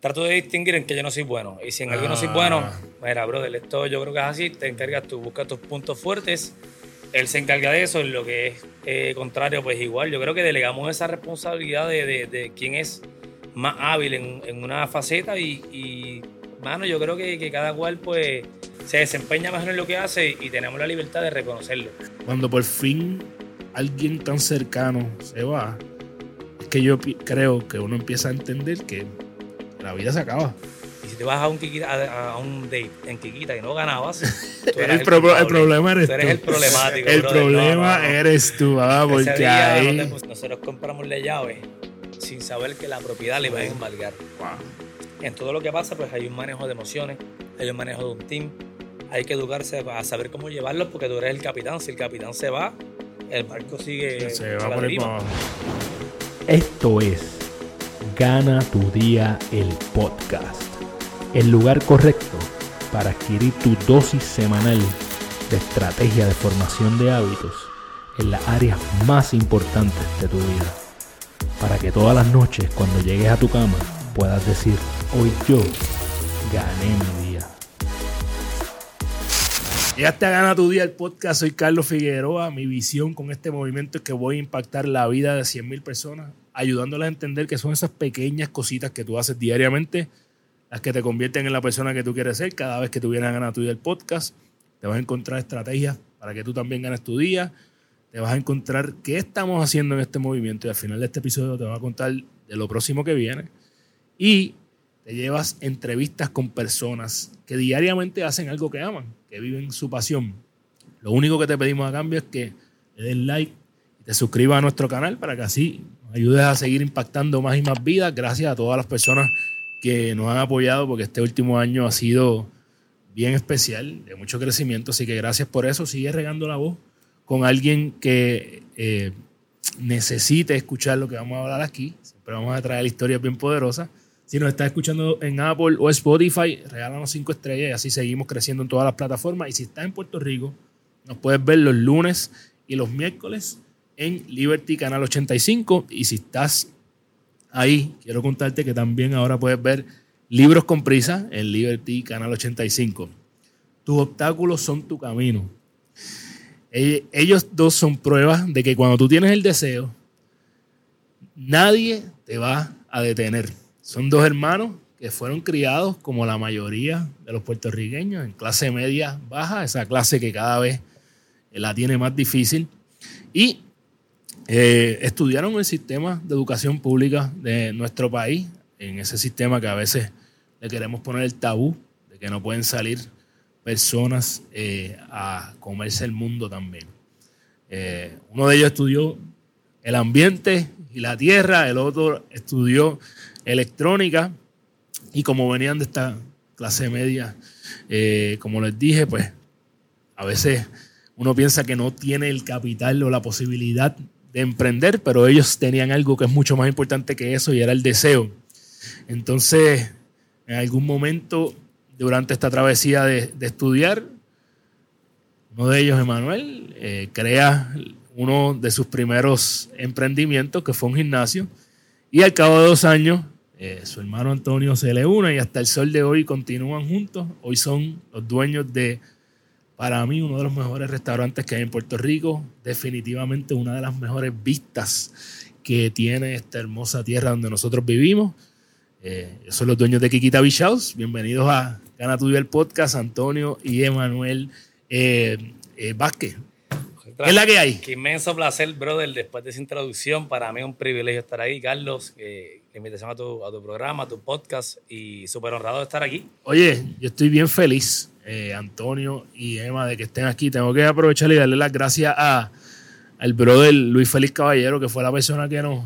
trato de distinguir en que yo no soy bueno. Y si en algo no soy bueno, mira, brother, esto yo creo que es así, te encargas tú, buscas tus puntos fuertes, él se encarga de eso, en lo que es eh, contrario, pues igual, yo creo que delegamos esa responsabilidad de, de, de quién es más hábil en, en una faceta y, y, mano, yo creo que, que cada cual, pues, se desempeña mejor en lo que hace y tenemos la libertad de reconocerlo. Cuando por fin alguien tan cercano se va, es que yo creo que uno empieza a entender que la vida se acaba. Y si te vas a un, Kikita- a, a un date en Kikita y no ganabas, tú eras El, pro- el problema eres Tú eres tú. el problemático. El brother. Problema no, no. eres tú, ah, porque día ahí. no te pus- nosotros compramos la llave sin saber que la propiedad le iba a embargar. Wow. En todo lo que pasa, pues hay un manejo de emociones, hay un manejo de un team. Hay que educarse a saber cómo llevarlos porque tú eres el capitán. Si el capitán se va, el barco sigue Se a va la por abajo. Esto es Gana tu Día el Podcast. El lugar correcto para adquirir tu dosis semanal de estrategia de formación de hábitos en las áreas más importantes de tu vida. Para que todas las noches cuando llegues a tu cama puedas decir, hoy yo gané mi día. Llegaste a Gana tu Día el podcast. Soy Carlos Figueroa. Mi visión con este movimiento es que voy a impactar la vida de 100.000 personas, ayudándolas a entender que son esas pequeñas cositas que tú haces diariamente las que te convierten en la persona que tú quieres ser. Cada vez que tú vienes a Gana tu Día el podcast, te vas a encontrar estrategias para que tú también ganes tu día. Te vas a encontrar qué estamos haciendo en este movimiento y al final de este episodio te voy a contar de lo próximo que viene. Y te llevas entrevistas con personas que diariamente hacen algo que aman, que viven su pasión. Lo único que te pedimos a cambio es que le des like y te suscribas a nuestro canal para que así ayudes a seguir impactando más y más vidas. Gracias a todas las personas que nos han apoyado porque este último año ha sido bien especial, de mucho crecimiento. Así que gracias por eso. Sigue regando la voz con alguien que eh, necesite escuchar lo que vamos a hablar aquí. Siempre vamos a traer historias bien poderosas. Si nos estás escuchando en Apple o Spotify, regálanos cinco estrellas y así seguimos creciendo en todas las plataformas. Y si estás en Puerto Rico, nos puedes ver los lunes y los miércoles en Liberty Canal 85. Y si estás ahí, quiero contarte que también ahora puedes ver Libros con Prisa en Liberty Canal 85. Tus obstáculos son tu camino. Eh, Ellos dos son pruebas de que cuando tú tienes el deseo, nadie te va a detener. Son dos hermanos que fueron criados como la mayoría de los puertorriqueños en clase media baja, esa clase que cada vez la tiene más difícil. Y eh, estudiaron el sistema de educación pública de nuestro país, en ese sistema que a veces le queremos poner el tabú de que no pueden salir personas eh, a comerse el mundo también. Eh, uno de ellos estudió el ambiente y la tierra, el otro estudió electrónica y como venían de esta clase media, como les dije, pues a veces uno piensa que no tiene el capital o la posibilidad de emprender, pero ellos tenían algo que es mucho más importante que eso y era el deseo. Entonces, en algún momento durante esta travesía de, estudiar, uno de ellos, Emanuel, eh, crea uno de sus primeros emprendimientos, que fue un gimnasio, y al cabo de dos años, eh, su hermano Antonio se le une y hasta el sol de hoy continúan juntos. Hoy son los dueños de, para mí, uno de los mejores restaurantes que hay en Puerto Rico, definitivamente una de las mejores vistas que tiene esta hermosa tierra donde nosotros vivimos. Eh, son los dueños de Kikita Beach House. Bienvenidos a Gana tu Día el podcast, Antonio y Emanuel eh, eh, Vázquez. ¿Qué es la que hay? Qué inmenso placer, brother, después de esa introducción. Para mí es un privilegio estar ahí, Carlos. eh, la invitación a tu, a tu programa, a tu podcast y súper honrado de estar aquí. Oye, yo estoy bien feliz, eh, Antonio y Emma, de que estén aquí. Tengo que aprovechar y darle las gracias a, al brother Luis Félix Caballero, que fue la persona que nos,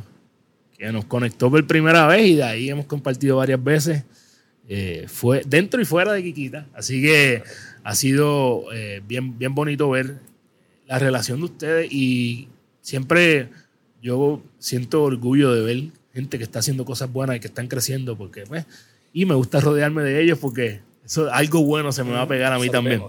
que nos conectó por primera vez y de ahí hemos compartido varias veces. Eh, fue dentro y fuera de Kikita. Así que ha sido eh, bien, bien bonito ver la relación de ustedes y siempre yo siento orgullo de ver gente que está haciendo cosas buenas y que están creciendo porque pues, y me gusta rodearme de ellos porque eso algo bueno se me va a pegar a mí Eso también.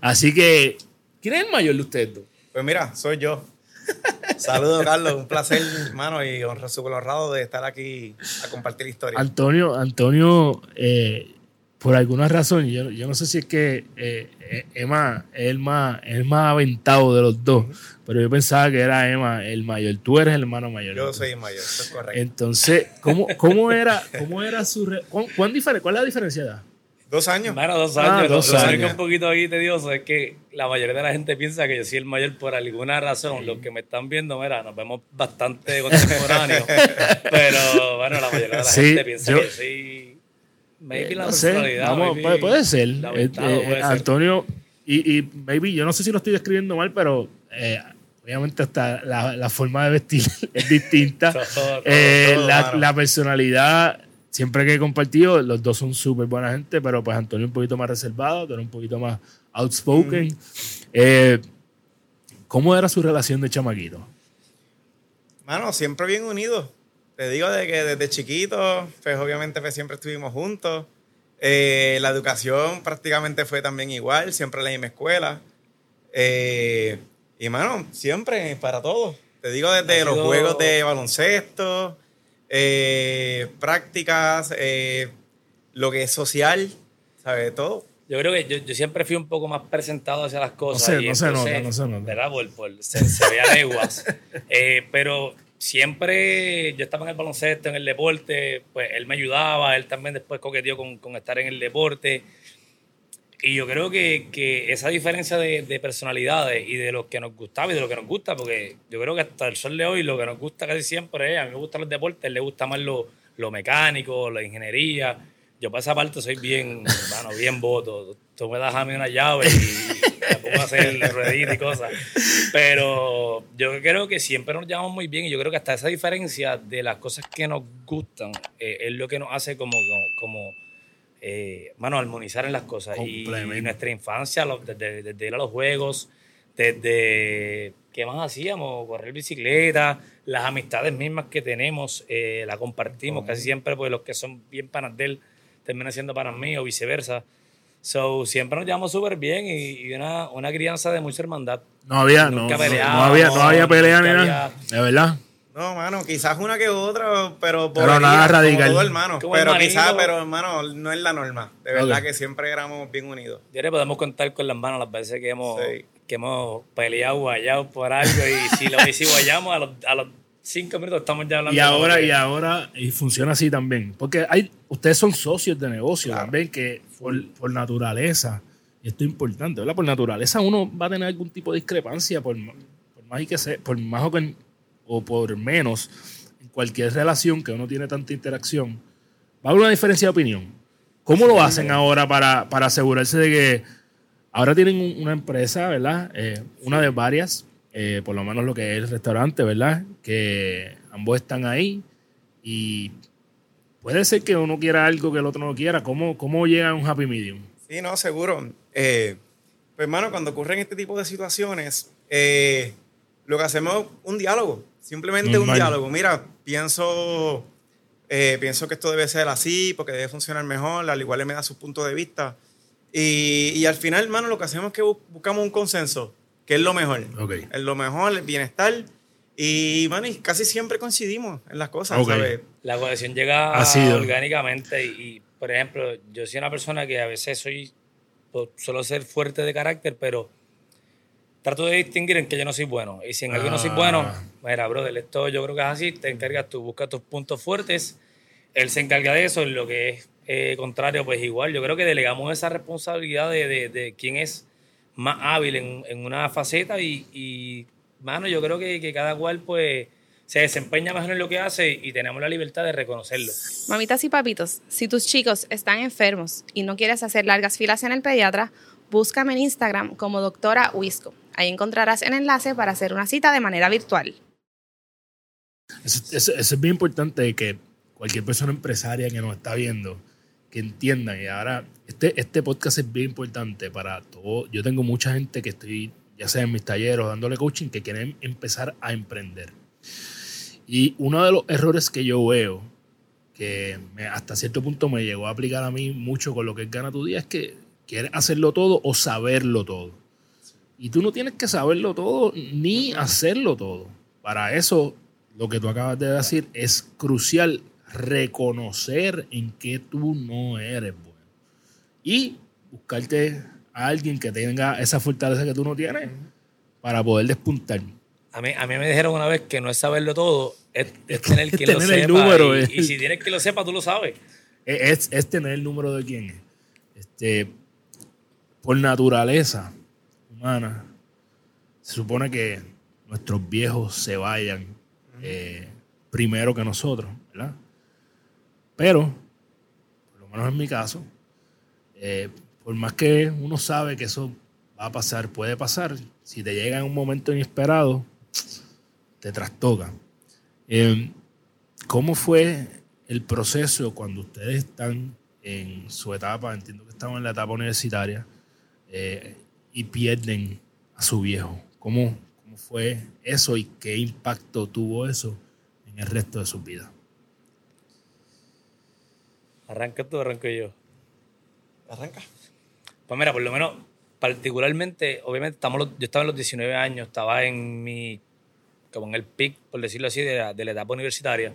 Así que ¿quién es el mayor de ustedes dos? Pues mira, soy yo. Saludos, Carlos. Un placer, hermano, y honrado de estar aquí a compartir historia. Antonio, Antonio, eh, por alguna razón, yo, yo, no sé si es que eh, eh, Emma es el más, es más aventado de los dos, pero yo pensaba que era Emma el mayor. Tú eres el hermano mayor. Yo soy el mayor, eso es correcto. Entonces, ¿cómo, cómo era, cómo era su... ¿cuán, ¿Cuál es la diferencia de edad? Dos años. Bueno, dos Ah, años. dos lo, lo años. que un poquito ahí tedioso es que la mayoría de la gente piensa que yo soy el mayor por alguna razón. Los que me están viendo, mira, nos vemos bastante contemporáneos. pero bueno, la mayoría de la Sí, gente piensa yo- que soy. Maybe Eh, la no sé, personalidad. vamos, maybe puede, puede ser. la Eh, eh, puede ser. Antonio, y, y maybe, yo no sé si lo estoy describiendo mal, pero eh, obviamente hasta la, la forma de vestir es distinta. Todo, todo, Eh, todo, la, mano. la personalidad, siempre que he compartido, los dos son súper buena gente, pero pues Antonio un poquito más reservado, tú eres un poquito más outspoken. Eh, ¿Cómo era su relación de chamaquito? Mano, siempre bien unidos. Te digo de que desde chiquito, pues obviamente pues, siempre estuvimos juntos. Eh, la educación prácticamente fue también igual, siempre en la misma escuela. Eh, y mano, siempre para todo. Te digo desde los juegos de baloncesto, eh, prácticas, eh, lo que es social, ¿sabes? Todo. Yo creo que yo, yo siempre fui un poco más presentado hacia las cosas. No se- y no se entonces, nota, no se nota. ¿verdad? Por, por- se, se ve a leguas. Eh, pero siempre yo estaba en el baloncesto, en el deporte, pues él me ayudaba, él también después coqueteó con, con estar en el deporte. Y yo creo que, que esa diferencia de, de personalidades y de lo que nos gustaba y de lo que nos gusta, porque yo creo que hasta el sol de hoy lo que nos gusta casi siempre es, a mí me gustan los deportes, le gusta más lo, lo mecánico, la ingeniería. Yo para esa parte soy bien, bueno, bien voto. Tú me das a mí una llave y me pongo a hacer rueditas y cosas. Pero yo creo que siempre nos llevamos muy bien y yo creo que hasta esa diferencia de las cosas que nos gustan eh, es lo que nos hace como, como, como, eh, mano, armonizar en las cosas. Y, nuestra infancia, desde, desde ir a los juegos, desde qué más hacíamos, correr bicicleta, las amistades mismas que tenemos, eh, la compartimos casi siempre, porque los que son bien panas de él terminan siendo panas míos, o viceversa. So, siempre nos llevamos súper bien y, y una, una crianza de mucha hermandad. No había, no, Nunca no, había, no había pelea ni nunca nada. había- De verdad. No, mano, quizás una que otra, pero Pero nada radical. todo, hermano. Como pero quizás, pero hermano, no es la norma. De verdad que siempre éramos bien unidos. Yo creo que podemos contar con las manos las veces que hemos, Sí. que hemos peleado, guayado por algo y si, lo, y si guayamos a los, a los cinco minutos estamos ya hablando. Y ahora, de- y ahora, y funciona así también. Porque hay, ustedes son socios de negocio Claro. también, que por, por naturaleza, y esto es importante, ¿verdad? Por naturaleza uno va a tener algún tipo de discrepancia, por, por más y que sea, por más o, que- o por menos, en cualquier relación que uno tiene tanta interacción, va a haber una diferencia de opinión. ¿Cómo lo hacen ahora para, para asegurarse de que ahora tienen un- una empresa, ¿verdad? Eh, una de varias, eh, por lo menos lo que es el restaurante, ¿verdad? Que ambos están ahí y puede ser que uno quiera algo que el otro no quiera. ¿Cómo, cómo llega a un happy medium? Sí, no, seguro. Eh, pues, hermano, cuando ocurren este tipo de situaciones, lo que hacemos es un diálogo. Simplemente Normal. un diálogo. Mira, pienso, eh, pienso que esto debe ser así porque debe funcionar mejor. Al igual él me da su punto de vista. Y, y al final, hermano, lo que hacemos es que bu- buscamos un consenso, que es lo mejor. Ok. Es lo mejor, el bienestar. Y, bueno, y casi siempre coincidimos en las cosas. La cohesión llega orgánicamente y, y, por ejemplo, yo soy una persona que a veces soy, suelo ser fuerte de carácter, pero trato de distinguir en que yo no soy bueno. Y si en algo no soy Ah. bueno, mira, brother, esto yo creo que es así, te encargas tú, busca tus puntos fuertes, él se encarga de eso, en lo que es eh, contrario, pues igual, yo creo que delegamos esa responsabilidad de, de, de quién es más hábil en, en una faceta y, y, mano, yo creo que, que cada cual, pues, se desempeña mejor en lo que hace y tenemos la libertad de reconocerlo. Mamitas y papitos, si tus chicos están enfermos y no quieres hacer largas filas en el pediatra, búscame en Instagram como doctora Wisco. Ahí encontrarás el enlace para hacer una cita de manera virtual. Eso, es bien importante que cualquier persona empresaria que nos está viendo, que entiendan. Y ahora, este, este podcast es bien importante para todo. Yo tengo mucha gente que estoy, ya sea en mis talleres o dándole coaching, que quieren empezar a emprender. Y uno de los errores que yo veo, que hasta cierto punto me llegó a aplicar a mí mucho con lo que es Gana tu Día, es que quieres hacerlo todo o saberlo todo. Y tú no tienes que saberlo todo ni hacerlo todo. para eso, lo que tú acabas de decir, es crucial reconocer en qué tú no eres bueno. Y buscarte a alguien que tenga esa fortaleza que tú no tienes para poder despuntar. A mí, a mí me dijeron una vez que no es saberlo todo, es, tener quien lo el número, y, eh. y si tienes que lo sepa, tú lo sabes. Es, es tener el número de quién es. Este, por naturaleza se supone que nuestros viejos se vayan eh, primero que nosotros, ¿verdad? Pero, por lo menos en mi caso, eh, por más que uno sabe que eso va a pasar, puede pasar, si te llega en un momento inesperado, te trastoca. Eh, ¿Cómo fue el proceso cuando ustedes están en su etapa, entiendo que estamos en la etapa universitaria, eh, y pierden a su viejo? ¿Cómo, ¿Cómo fue eso y qué impacto tuvo eso en el resto de sus vidas? Arranca tú, arranco yo. Arranca. Pues mira, por lo menos, particularmente, obviamente, estamos los- yo estaba en los 19 años, estaba en mi, como en el pic, por decirlo así, de la, de la etapa universitaria.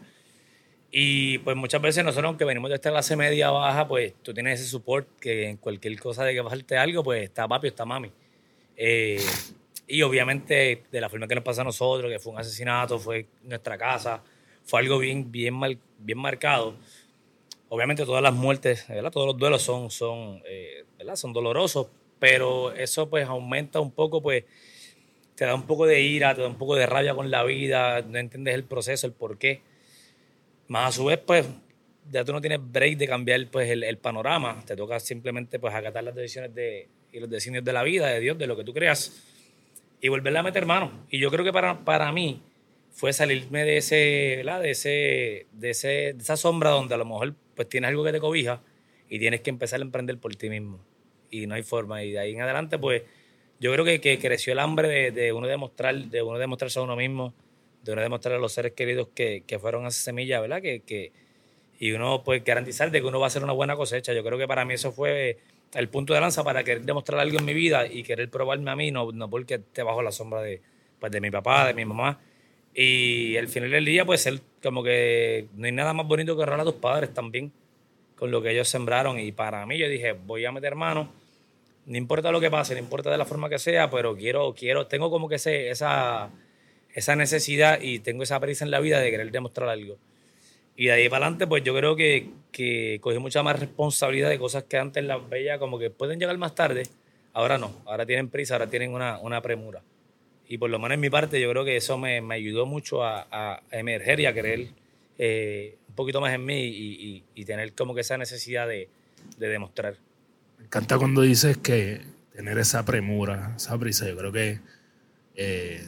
Y pues muchas veces nosotros, aunque venimos de esta clase media baja, pues tú tienes ese support que en cualquier cosa de que pasarte algo, pues está papi o está mami. Eh, y obviamente, de la forma que nos pasa a nosotros, que fue un asesinato, fue nuestra casa, fue algo bien, bien, mal, bien marcado obviamente todas las muertes, ¿verdad? todos los duelos son, son, eh, ¿verdad? son dolorosos, pero eso pues aumenta un poco, pues te da un poco de ira, te da un poco de rabia con la vida, no entiendes el proceso, el por qué. Más a su vez, pues ya tú no tienes break de cambiar pues el, el panorama, te toca simplemente pues acatar las decisiones de, y los designios de la vida, de Dios, de lo que tú creas, y volverle a meter mano. Y yo creo que para, para mí fue salirme de ese. De ese, de ese, esa sombra donde a lo mejor pues tienes algo que te cobija y tienes que empezar a emprender por ti mismo. Y no hay forma. Y de ahí en adelante, pues, yo creo que, que creció el hambre de, de uno demostrar, de uno demostrarse a uno mismo, de uno demostrar a los seres queridos que, que fueron esa semilla, ¿verdad? Que, que, y uno pues garantizar de que uno va a hacer una buena cosecha. Yo creo que para mí eso fue el punto de lanza para querer demostrar algo en mi vida y querer probarme a mí, no, no porque esté bajo la sombra de, pues, de mi papá, de mi mamá. Y al final del día, pues, él, como que no hay nada más bonito que honrar a tus padres también con lo que ellos sembraron. Y para mí, yo dije, voy a meter mano, no importa lo que pase, no importa de la forma que sea, pero quiero, quiero, tengo como que ese, esa, esa necesidad y tengo esa prisa en la vida de querer demostrar algo. Y de ahí para adelante, pues yo creo que, que cogí mucha más responsabilidad de cosas que antes las veía como que pueden llegar más tarde. Ahora no, ahora tienen prisa, ahora tienen una, una premura. Y por lo menos en mi parte, yo creo que eso me, me ayudó mucho a, a emerger y a creer eh, un poquito más en mí y, y- tener como que esa necesidad de, de demostrar. Me encanta cuando dices que tener esa premura, esa prisa. Yo creo que eh,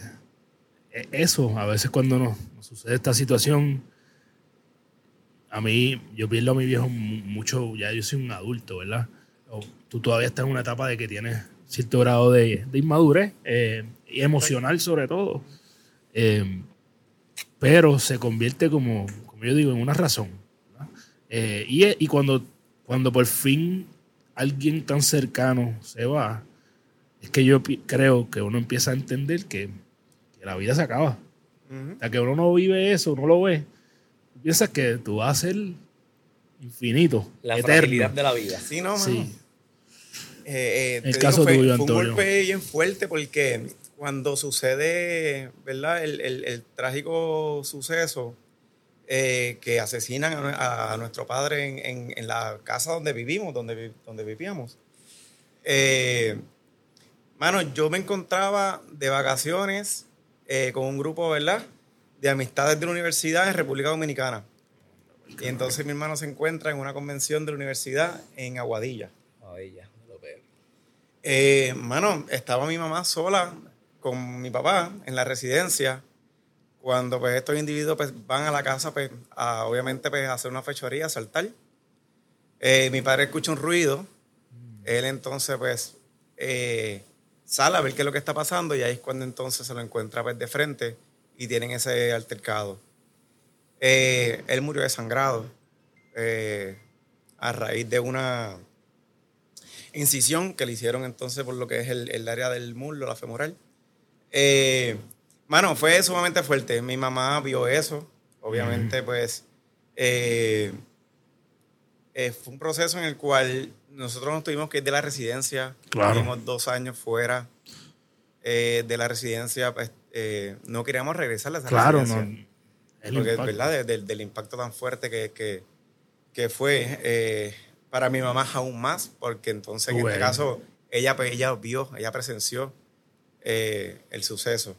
eso, a veces cuando nos, sucede esta situación, a mí, yo pierdo a mi viejo mu- mucho, ya yo soy un adulto, ¿verdad? Tú todavía estás en una etapa de que tienes cierto grado de, inmadurez eh, y emocional sobre todo. Eh, pero se convierte como, como yo digo, en una razón. Eh, y, y cuando, cuando por fin alguien tan cercano se va, es que yo creo que uno empieza a entender que, que la vida se acaba. Ujú. Hasta que uno no vive eso, no lo ve, tú piensas que tú vas a ser infinito, La eterno. fragilidad de la vida. Sí, no, mano. Sí. Eh, eh, El te caso fue, tuyo, fue un golpe bien fuerte porque cuando sucede, ¿verdad? El, el- el trágico suceso eh, que asesinan a, a nuestro padre en, en- en la casa donde vivimos, donde, donde vivíamos. Eh, mano, yo me encontraba de vacaciones eh, con un grupo, ¿verdad? De amistades de la universidad en República Dominicana. Y entonces mi hermano se encuentra en una convención de la universidad en Aguadilla. Ya, no lo veo. Eh, mano, estaba mi mamá sola con mi papá en la residencia. Cuando pues estos individuos pues, van a la casa, pues, a, obviamente pues, a hacer una fechoría, a saltar. Eh, mi padre escucha un ruido. Él entonces pues eh, sale a ver qué es lo que está pasando y ahí es cuando entonces se lo encuentra pues, de frente y tienen ese altercado. Eh, él murió desangrado eh, a raíz de una incisión que le hicieron entonces por lo que es el, el área del muslo, la femoral. Eh, Mano, fue sumamente fuerte. Mi mamá vio eso. Obviamente, pues. eh, eh, fue un proceso en el cual nosotros nos tuvimos que ir de la residencia. Claro. Tuvimos dos años fuera eh, de la residencia. Pues, eh, no queríamos regresar a esa Claro, no. residencia. el Porque, impacto. ¿verdad? De- del- del impacto tan fuerte que, que, que fue eh, para mi mamá aún más, porque entonces en Bueno. este caso ella, pues, ella vio, ella presenció eh, el suceso.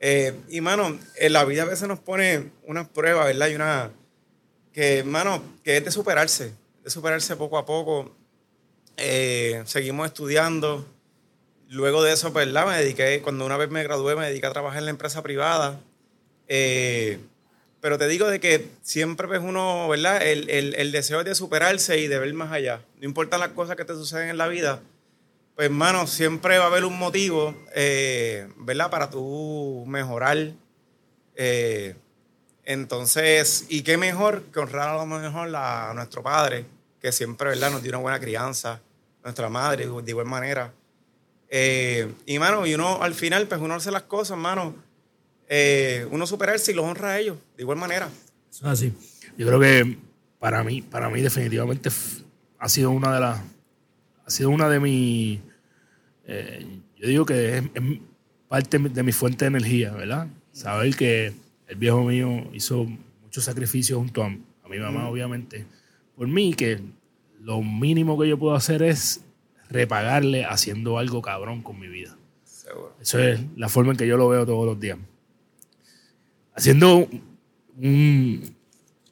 Eh, y, mano, en la vida a veces nos pone unas pruebas, ¿verdad? Y una. Que, mano, que es de superarse, de superarse poco a poco. Eh, seguimos estudiando. Luego de eso, pues, ¿verdad? Me dediqué, cuando una vez me gradué, me dediqué a trabajar en la empresa privada. Eh, pero te digo de que siempre pues uno, ¿verdad? El, el- el deseo es de superarse y de ver más allá. No importa las cosas que te suceden en la vida, pues hermano, siempre va a haber un motivo, eh, ¿verdad? Para tú mejorar. Eh, entonces, y qué mejor que honrar a lo mejor a nuestro padre, que siempre, ¿verdad? Nos dio una buena crianza, nuestra madre, de igual manera. Eh, y, mano, y uno al final, pues uno hace las cosas, mano, eh, uno superarse y los honra a ellos, de igual manera. Eso es así. Yo creo que para mí, para mí definitivamente ha sido una de las, ha sido una de mis, eh, yo digo que es, es parte de mi fuente de energía, ¿verdad? Saber que el viejo mío hizo muchos sacrificios junto a, a mi mamá, obviamente, por mí, que lo mínimo que yo puedo hacer es repagarle haciendo algo cabrón con mi vida. Seguro. Eso es la forma en que yo lo veo todos los días. Haciendo un,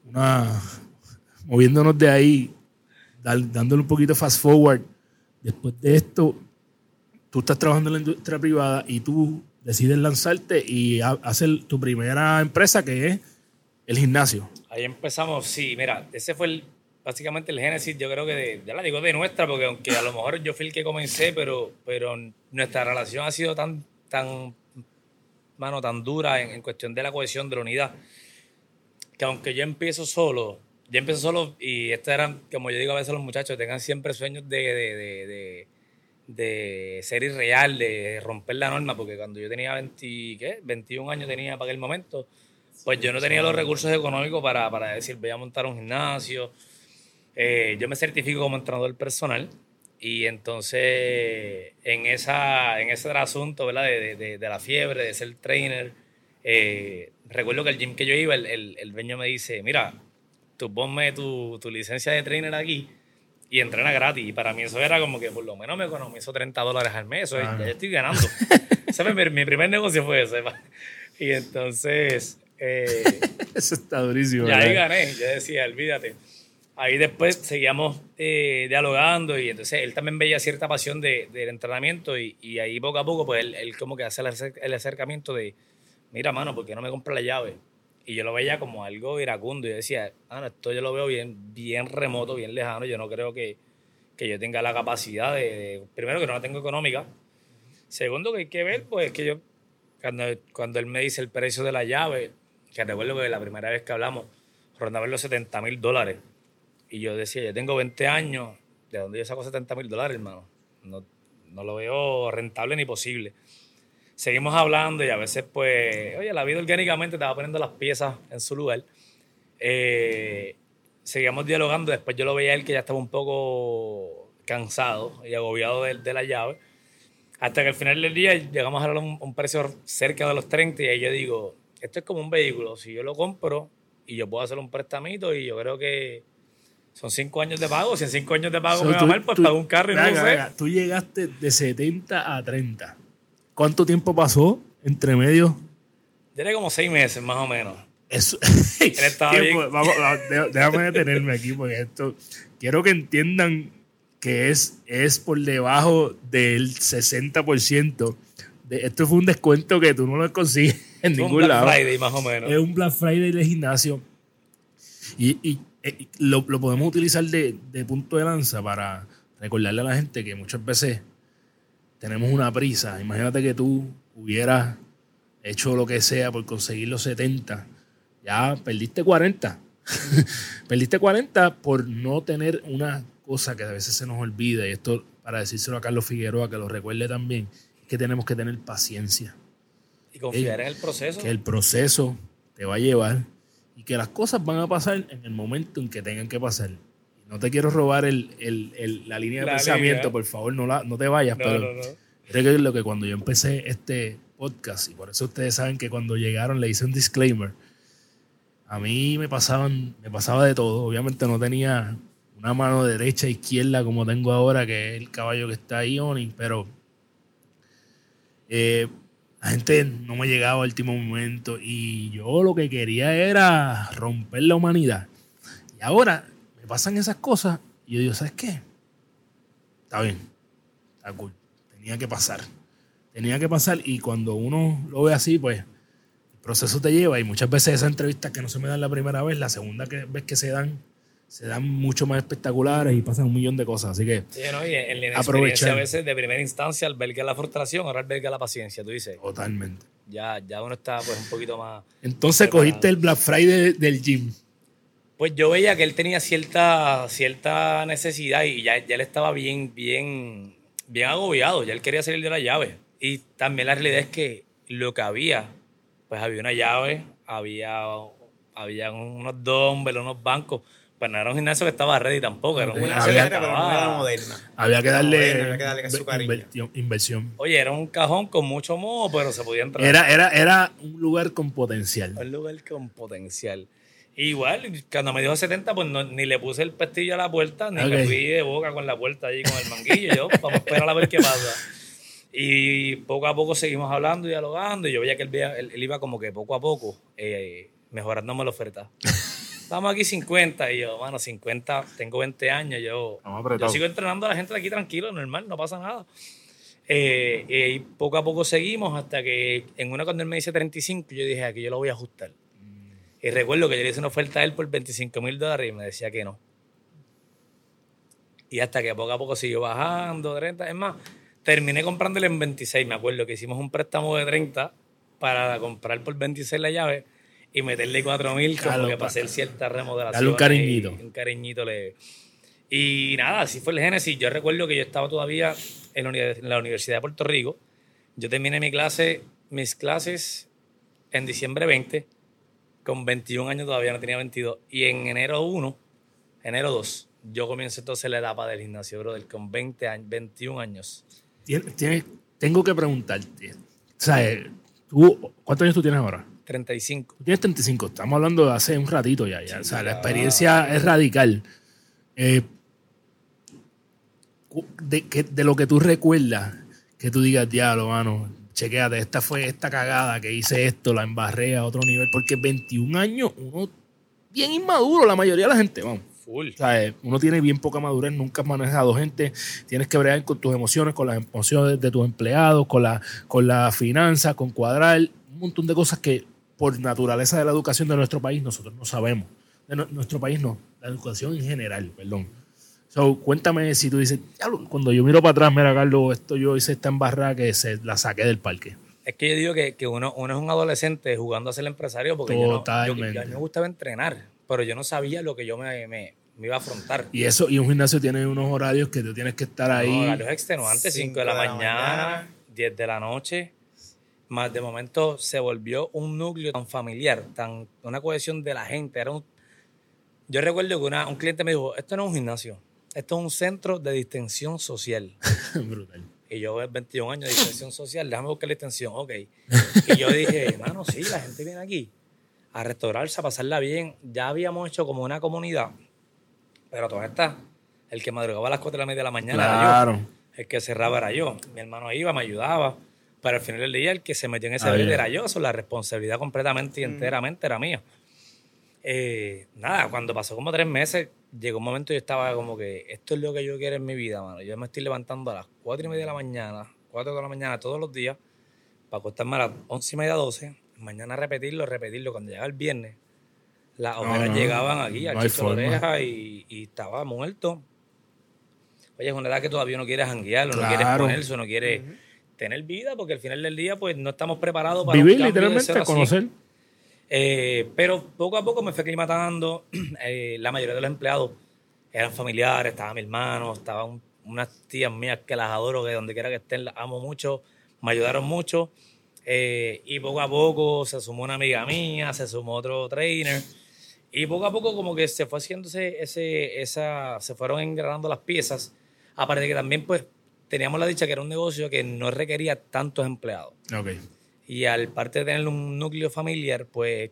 una. moviéndonos de ahí, dal- dándole un poquito fast forward. Después de esto, tú estás trabajando en la industria privada y tú decides lanzarte y ha- hacer tu primera empresa que es el gimnasio. Ahí empezamos, sí, mira, ese fue el, básicamente el génesis, yo creo que de, ya la digo de nuestra, porque aunque a lo mejor yo fui el que comencé, pero, pero nuestra relación ha sido tan, tan, mano, tan dura en, en cuestión de la cohesión, de la unidad, que aunque yo empiezo solo, yo empiezo solo y esto eran, como yo digo a veces a los muchachos, tengan siempre sueños de, de, de, de ser irreal, de romper la norma, porque cuando yo tenía 20, ¿qué? 21 años tenía para aquel momento, pues yo no tenía los recursos económicos para, para decir, voy a montar un gimnasio. Eh, yo me certifico como entrenador personal y entonces en, esa, en ese asunto ¿verdad? De, de- de- de la fiebre, de ser trainer, eh, recuerdo que el gym que yo iba, el, el, el dueño me dice, mira, tú ponme tu, tu licencia de trainer aquí y entrena gratis. Y para mí eso era como que por lo menos me economizo 30 dólares al mes. Eso es- Ah. ya estoy ganando. Mi, mi primer negocio fue ese. Y entonces... eh, Eso está durísimo. ya ahí gané, yo decía, olvídate. Ahí después seguíamos eh, dialogando y entonces él también veía cierta pasión de- del entrenamiento y, ahí poco a poco pues él, él como que hace el, acer- el acercamiento de, mira mano, ¿por qué no me compra la llave? Y yo lo veía como algo iracundo y decía, mano, esto yo lo veo bien, bien remoto, bien lejano, yo no creo que, que yo tenga la capacidad de, primero que no la tengo económica, segundo que hay que ver pues que yo, cuando, cuando él me dice el precio de la llave, que recuerdo que la primera vez que hablamos, rondaba los 70 mil dólares. Y yo decía, yo tengo 20 años, ¿de dónde yo saco 70 mil dólares, hermano? No, no lo veo rentable ni posible. Seguimos hablando y a veces, pues, oye, la vida orgánicamente te va poniendo las piezas en su lugar. Eh, seguíamos dialogando, después yo lo veía a él que ya estaba un poco cansado y agobiado de, de la llave. Hasta que al final del día llegamos a un, un precio cerca de los 30 y ahí yo digo, esto es como un vehículo, si yo lo compro y yo puedo hacer un prestamito y yo creo que son cinco años de pago, si en cinco años de pago So, me va tú- mal, pues tú- pago un carro y no sé. tú llegaste de 70 a 30. ¿Cuánto tiempo pasó entre medio? Tiene como seis meses más o menos. Eso, estaba Tiempo, bien. vamos, vamos, dé- déjame detenerme aquí porque esto quiero que entiendan que es, es por debajo del 60%. De, esto fue un descuento que tú no lo consigues en un ningún Black lado. Friday más o menos. Es un Black Friday de gimnasio. Y, y- y lo, lo podemos utilizar de, de punto de lanza para recordarle a la gente que muchas veces tenemos una prisa. Imagínate que tú hubieras hecho lo que sea por conseguir los 70. Ya perdiste 40. perdiste 40 por no tener una cosa que a veces se nos olvida. Y esto, para decírselo a Carlos Figueroa, que lo recuerde también, es que tenemos que tener paciencia. Y confiar en el proceso. Que el proceso te va a llevar y que las cosas van a pasar en el momento en que tengan que pasar. No te quiero robar el, el- el- la línea de La pensamiento, línea. por favor, no, la, no te vayas, No, pero no, no. creo que lo que cuando yo empecé este podcast, y por eso ustedes saben que cuando llegaron le hice un disclaimer, a mí me pasaban, me pasaba de todo. Obviamente no tenía una mano derecha e izquierda como tengo ahora, que es el caballo que está ahí, Oni, pero eh, la gente no me llegaba al último momento y yo lo que quería era romper la humanidad. Y ahora me pasan esas cosas y yo digo, ¿sabes qué? Está bien, está cool. Tenía que pasar. Tenía que pasar y cuando uno lo ve así, pues el proceso te lleva y muchas veces esas entrevistas que no se me dan la primera vez, la segunda vez que se dan, se dan mucho más espectaculares y pasan un millón de cosas. Así que Sí, ¿no? Y en la Aprovechar. a veces de primera instancia alberga la frustración, ahora alberga la paciencia. Tú dices, totalmente. ya, ya uno está pues un poquito más... Entonces Preparado. cogiste el Black Friday del gym. Pues yo veía que él tenía cierta, cierta necesidad y ya, ya él estaba bien, bien, bien agobiado, ya él quería salir de la llave. Y también la realidad es que lo que había, pues había una llave, había, había unos dumbbells, unos bancos, pues no era un gimnasio que estaba ready tampoco, era un Una gimnasio que había- chévere, pero no era estaba- moderna. Había que darle, moderna, había que darle su cariño. inversión-. Oye, era un cajón con mucho moho, pero se podía entrar. Era, era, era un lugar con potencial. Un lugar con potencial. Igual, cuando me dijo 70, pues no- ni le puse el pestillo a la puerta, ni me Ok. fui de boca con la puerta allí con el manguillo. Yo, vamos a esperar a ver qué pasa. Y poco a poco seguimos hablando y dialogando. Y yo veía que él, él- él iba como que poco a poco eh, mejorándome la oferta. Estamos aquí 50. Y yo, mano, 50, tengo 20 años. Yo, yo sigo entrenando a la gente de aquí tranquilo, normal, no pasa nada. Eh, eh, y poco a poco seguimos hasta que en una cuando él me dice 35, yo dije, aquí yo lo voy a ajustar. Y recuerdo que yo le hice una oferta a él por 25 mil dólares y me decía que no. Y hasta que poco a poco siguió bajando, 30. Es más, terminé comprándole en 26. Me acuerdo que hicimos un préstamo de 30 para comprar por 26 la llave y meterle 4 mil como Claro, que pa- para hacer cierta remodelación. darle un cariñito. Un cariñito leve. Y nada, así fue el génesis. Yo recuerdo que yo estaba todavía en la, uni- en la Universidad de Puerto Rico. Yo terminé mi clase, mis clases en diciembre 20. Con 21 años todavía no tenía 22. Y en enero 1, enero 2, yo comienzo entonces la etapa del gimnasio, brother, con 20 años, 21 años. Tien- tienes- tengo que preguntarte. Tú, ¿cuántos años tú tienes ahora? 35. Tú tienes 35. Estamos hablando de hace un ratito ya. ya. o sea, la experiencia es radical. Eh, de, que- de lo que tú recuerdas, que tú digas, diablo, mano, chequéate, esta fue esta cagada que hice esto, la embarré a otro nivel. Porque 21 años, uno bien inmaduro, la mayoría de la gente, vamos. Full. O sea, eh, uno tiene bien poca madurez, nunca has manejado gente, tienes que bregar con tus emociones, con las emociones de tus empleados, con la, con la finanza, con cuadrar, un montón de cosas que por naturaleza de la educación de nuestro país nosotros no sabemos. De nu- nuestro país no, la educación en general, perdón. So, cuéntame si tú dices, "Diablo, cuando yo miro para atrás, mira, Carlos, esto yo hice esta embarrada que se la saqué del parque. Es que yo digo que, que uno, uno es un adolescente jugando a ser empresario porque yo no- yo, Totalmente. yo- a mí me gustaba entrenar, pero yo no sabía lo que yo me, me- me iba a afrontar. Y eso, y un gimnasio tiene unos horarios que tú tienes que estar ahí. No, horarios extenuantes, 5 de la, mañana, mañana. 10 de la noche. Más de momento se volvió un núcleo tan familiar, tan una cohesión de la gente. Era un, yo recuerdo que una- un cliente me dijo, esto no es un gimnasio, esto es un centro de distensión social. Brutal. Y yo, 21 años de distensión social, déjame buscar la extensión, ok. Y yo dije, hermano, sí, la gente viene aquí a restaurarse, a pasarla bien. Ya habíamos hecho como una comunidad, pero toda esta, el que madrugaba a las 4 de la media de la mañana era yo. Claro. El que cerraba era yo. Mi hermano iba, me ayudaba. Pero al final del día, el que se metió en ese Ah, verde bien. era yo. La responsabilidad completamente y enteramente era mía. Eh, nada, cuando pasó como tres meses, llegó un momento y yo estaba como que esto es lo que yo quiero en mi vida, mano. Yo me estoy levantando a las cuatro y media de la mañana, cuatro de la mañana todos los días, para acostarme a las once y media, doce. Mañana repetirlo, repetirlo. Cuando llegaba el viernes, las ojeras no, llegaban aquí, al no hay chicho oreja y, y estaba muerto. Oye, es una edad que todavía uno quiere janguear, uno quiere Claro. exponerse, uno quiere tener vida, porque al final del día, pues no estamos preparados para un Vivir literalmente, a conocer. Eh, pero poco a poco me fui aclimatando. Eh, la mayoría de los empleados eran familiares, estaba mi hermano, estaban unas tías mías que las adoro, que donde quiera que estén las amo mucho, me ayudaron mucho. Eh, y poco a poco se sumó una amiga mía, se sumó otro trainer. Y poco a poco como que se fue haciéndose ese, esa, se fueron engranando las piezas. Aparte de que también pues teníamos la dicha que era un negocio que no requería tantos empleados. Ok. Y al parte de tener un núcleo familiar, pues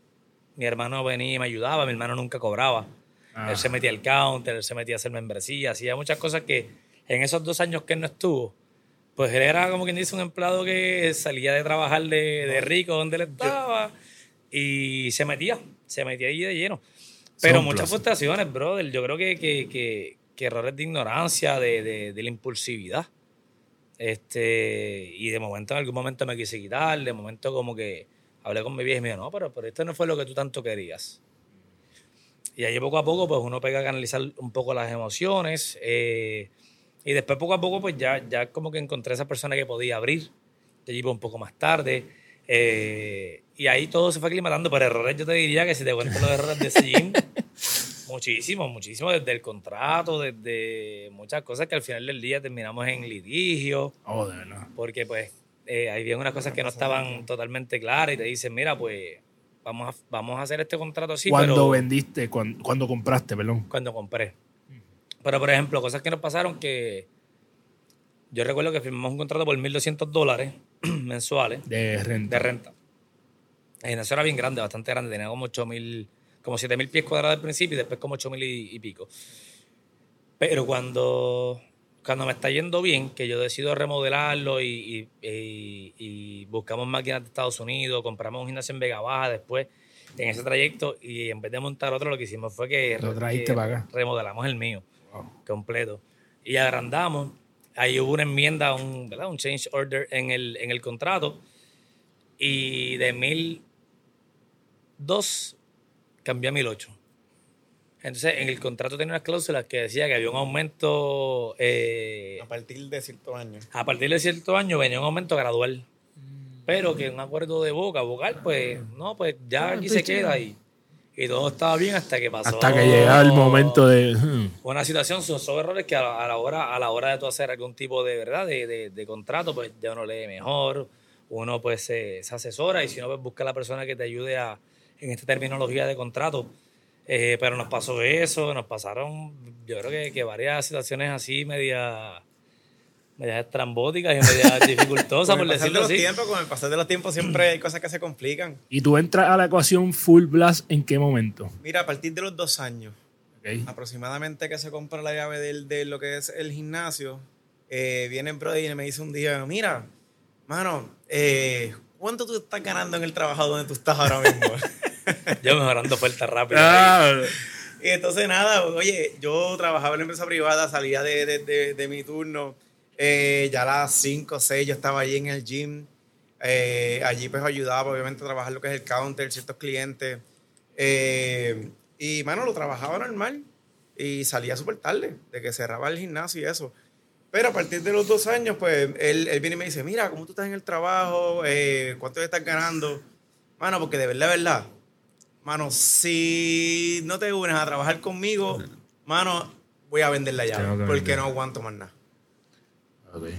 mi hermano venía y me ayudaba, mi hermano nunca cobraba. Ah. Él se metía al counter, él se metía a hacer membresía, hacía muchas cosas que en esos dos años que él no estuvo, pues él era como quien dice un empleado que salía de trabajar de, de rico donde él estaba y se metía, se metía ahí de lleno. Pero Son muchas plazas. frustraciones, brother. Yo creo que, que, que- que errores de ignorancia, de, de- de la impulsividad. Este, y de momento, en algún momento me quise quitar, de momento como que hablé con mi vieja y me dijo, no, pero, pero esto no fue lo que tú tanto querías. Y ahí poco a poco, pues uno pega a canalizar un poco las emociones. eh, y después poco a poco, pues ya, ya como que encontré a esa persona que podía abrir. Yo iba un poco más tarde. eh, y ahí todo se fue aclimatando. Pero errores, yo te diría que si te cuento los errores de ese gym, muchísimo, muchísimo. Desde el contrato, desde muchas cosas que al final del día terminamos en litigio Oh, de verdad. porque pues eh, había unas cosas que no estaban totalmente claras y te dicen, mira, pues vamos a, vamos a hacer este contrato así, cuando pero vendiste, cuando, cuando compraste, perdón. cuando compré. Pero, por ejemplo, cosas que nos pasaron que yo recuerdo que firmamos un contrato por 1.200 dólares mensuales De renta. de renta. Era bien grande, bastante grande, tenía como 8.000, como 7.000 pies cuadrados al principio y después como 8.000 y, y pico. Pero cuando, cuando me está yendo bien, que yo decido remodelarlo y, y- y- y buscamos máquinas de Estados Unidos, compramos un gimnasio en Vega Baja después, en ese trayecto, y en vez de montar otro, lo que hicimos fue que, Lo trajiste que para acá. remodelamos el mío Wow. completo. Y agrandamos. Ahí hubo una enmienda, un, ¿verdad? un change order en el, en el contrato. Y de 1002 cambió a 1008. Entonces, en el contrato tenía unas cláusulas que decía que había un aumento. eh, A partir de ciertos años. a partir de cierto año venía un aumento gradual. Pero que un acuerdo de boca, vocal, pues no, pues ya aquí se queda y, y todo estaba bien hasta que pasó. Hasta que llegaba el momento de. hmm, Una situación, son, son errores que a la, a la hora, a la hora de tú hacer algún tipo de verdad, de, de- de contrato, pues ya uno lee mejor, uno pues se, se asesora y si no, pues busca a la persona que te ayude a, en esta terminología de contrato. Eh, pero nos pasó eso, nos pasaron, yo creo que, que varias situaciones así, media medias estrambóticas y medias dificultosas, por el pasar de decirlo los así. tiempos, con el pasar de los tiempos siempre hay cosas que se complican. Y tú entras a la ecuación full blast en qué momento? Mira, a partir de los dos años, Ok. aproximadamente que se compra la llave del- de, lo que es el gimnasio, eh, viene Brody y me dice un día, mira, mano, eh, ¿cuánto tú estás ganando en el trabajo donde tú estás ahora mismo? Yo mejorando fuerte rápido. Ah, y entonces nada, oye, yo trabajaba en la empresa privada, salía de, de- de- de mi turno, eh, ya a las 5 o 6 yo estaba allí en el gym, eh, allí pues ayudaba obviamente a trabajar lo que es el counter, ciertos clientes, eh, y mano, lo trabajaba normal y salía súper tarde, de que cerraba el gimnasio y eso. Pero a partir de los dos años, pues él, él viene y me dice, mira, ¿cómo tú estás en el trabajo? Eh, ¿Cuánto estás ganando? Mano, porque de verdad, de verdad, mano, si no te unes a trabajar conmigo, mano, voy a vender la llave, Tengo que porque vender. no aguanto más nada.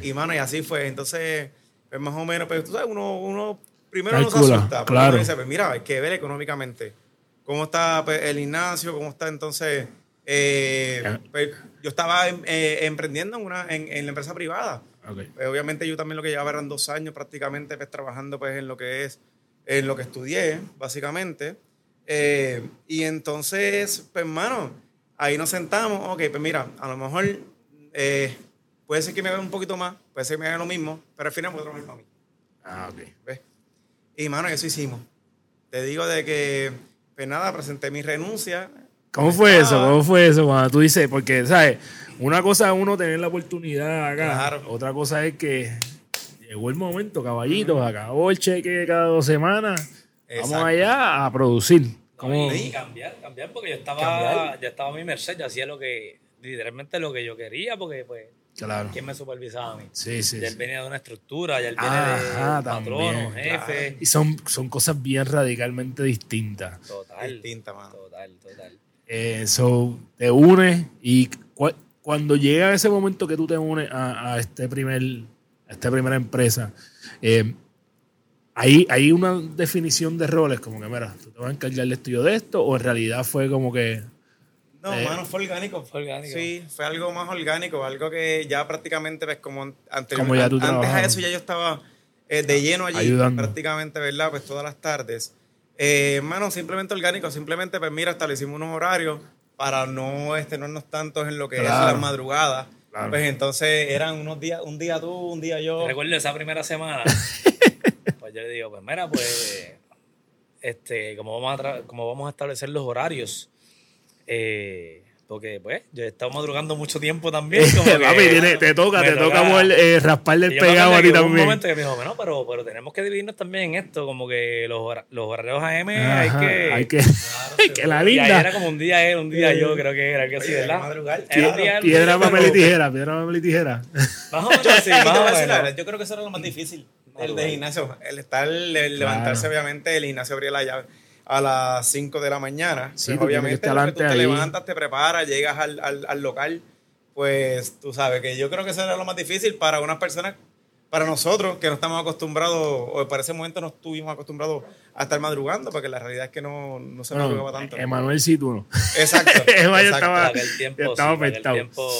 Y mano, y así fue. Entonces, pues más o menos, pues tú sabes, uno, uno primero no se asusta. claro. uno dice, pues mira, hay que ver económicamente cómo está pues, el gimnasio, cómo está entonces. eh, pues, yo estaba em- eh, emprendiendo en, una, en, en la empresa privada. Pues, obviamente yo también lo que llevaba eran dos años prácticamente pues, trabajando pues, en lo que es, en lo que estudié, básicamente. Eh, y entonces, pues hermano, ahí nos sentamos, ok, pues mira, a lo mejor eh, puede ser que me haga un poquito más, puede ser que me haga lo mismo, pero al final voy a trabajar para mí. Ah, ok. ¿ves? Y mano, eso hicimos. Te digo de que, pues nada, presenté mi renuncia. ¿Cómo fue eso? ¿Cómo fue eso cuando tú dices? Porque, ¿sabes? Una cosa es uno tener la oportunidad acá. Claro. Otra cosa es que llegó el momento, caballitos, acabó el cheque cada dos semanas. Vamos allá a producir. ¿Cómo? y cambiar, cambiar, porque yo estaba, Cambiar. yo estaba a mi merced, yo hacía lo que, literalmente lo que yo quería, porque pues, Claro. ¿quién me supervisaba a mí? Sí, sí. Ya él sí. venía de una estructura, ya él viene Ajá, de patrono, también, jefe. Y son, son cosas bien radicalmente distintas. Total. Distinta, mano. Total, total. Eh, so, te unes y cu- cuando llega ese momento que tú te unes a, a este primer, a esta primera empresa, eh, Hay, hay una definición de roles, como que, mira, tú te vas a encargar del estudio de esto, o en realidad fue como que. No, Eh, mano, fue orgánico. Fue orgánico. Sí, fue algo más orgánico, algo que ya prácticamente, ves, como antes, Como ya tú antes a eso ya yo estaba eh, de lleno allí, Ayudando. prácticamente, ¿verdad? Pues todas las tardes. Eh, mano, simplemente orgánico, simplemente, pues mira, establecimos unos horarios para no extenuarnos tantos en lo que es Claro. las madrugadas. Claro. Pues entonces eran unos días, un día tú, un día yo. Recuerdo esa primera semana. pues yo le digo, pues mira, pues, este, como vamos a, tra- como vamos a establecer los horarios, eh, porque pues yo he estado madrugando mucho tiempo también. Como que, Papi, tiene- te toca, te toca, mover, eh, rasparle Y el pegado a ti que hubo un también. momento que me dijo, bueno, pero, pero tenemos que dividirnos también en esto, como que los, los horarios AM Ajá, hay que... hay que, que la Y ahí era linda. como un día él, un día yo, creo que era algo así, hay que ¿verdad? madrugar, Era claro. él, Piedra, papel y tijera, piedra, papel y tijera. Más o menos sí, más o menos. yo creo que eso era lo más difícil el de gimnasio. El estar, el levantarse, obviamente, el gimnasio abría la llave a las 5 de la mañana. Sí, Pues, obviamente, que tú te ahí. levantas, te preparas, llegas al, al- al local, pues tú sabes que yo creo que eso era lo más difícil para unas personas, para nosotros que no estamos acostumbrados, o para ese momento no estuvimos acostumbrados a estar madrugando, porque la realidad es que no, no se madrugaba Bueno, tanto. Emanuel sí, tú no. Exacto. Exacto. estaba- aquel tiempo, sí, estaba aquel tiempo,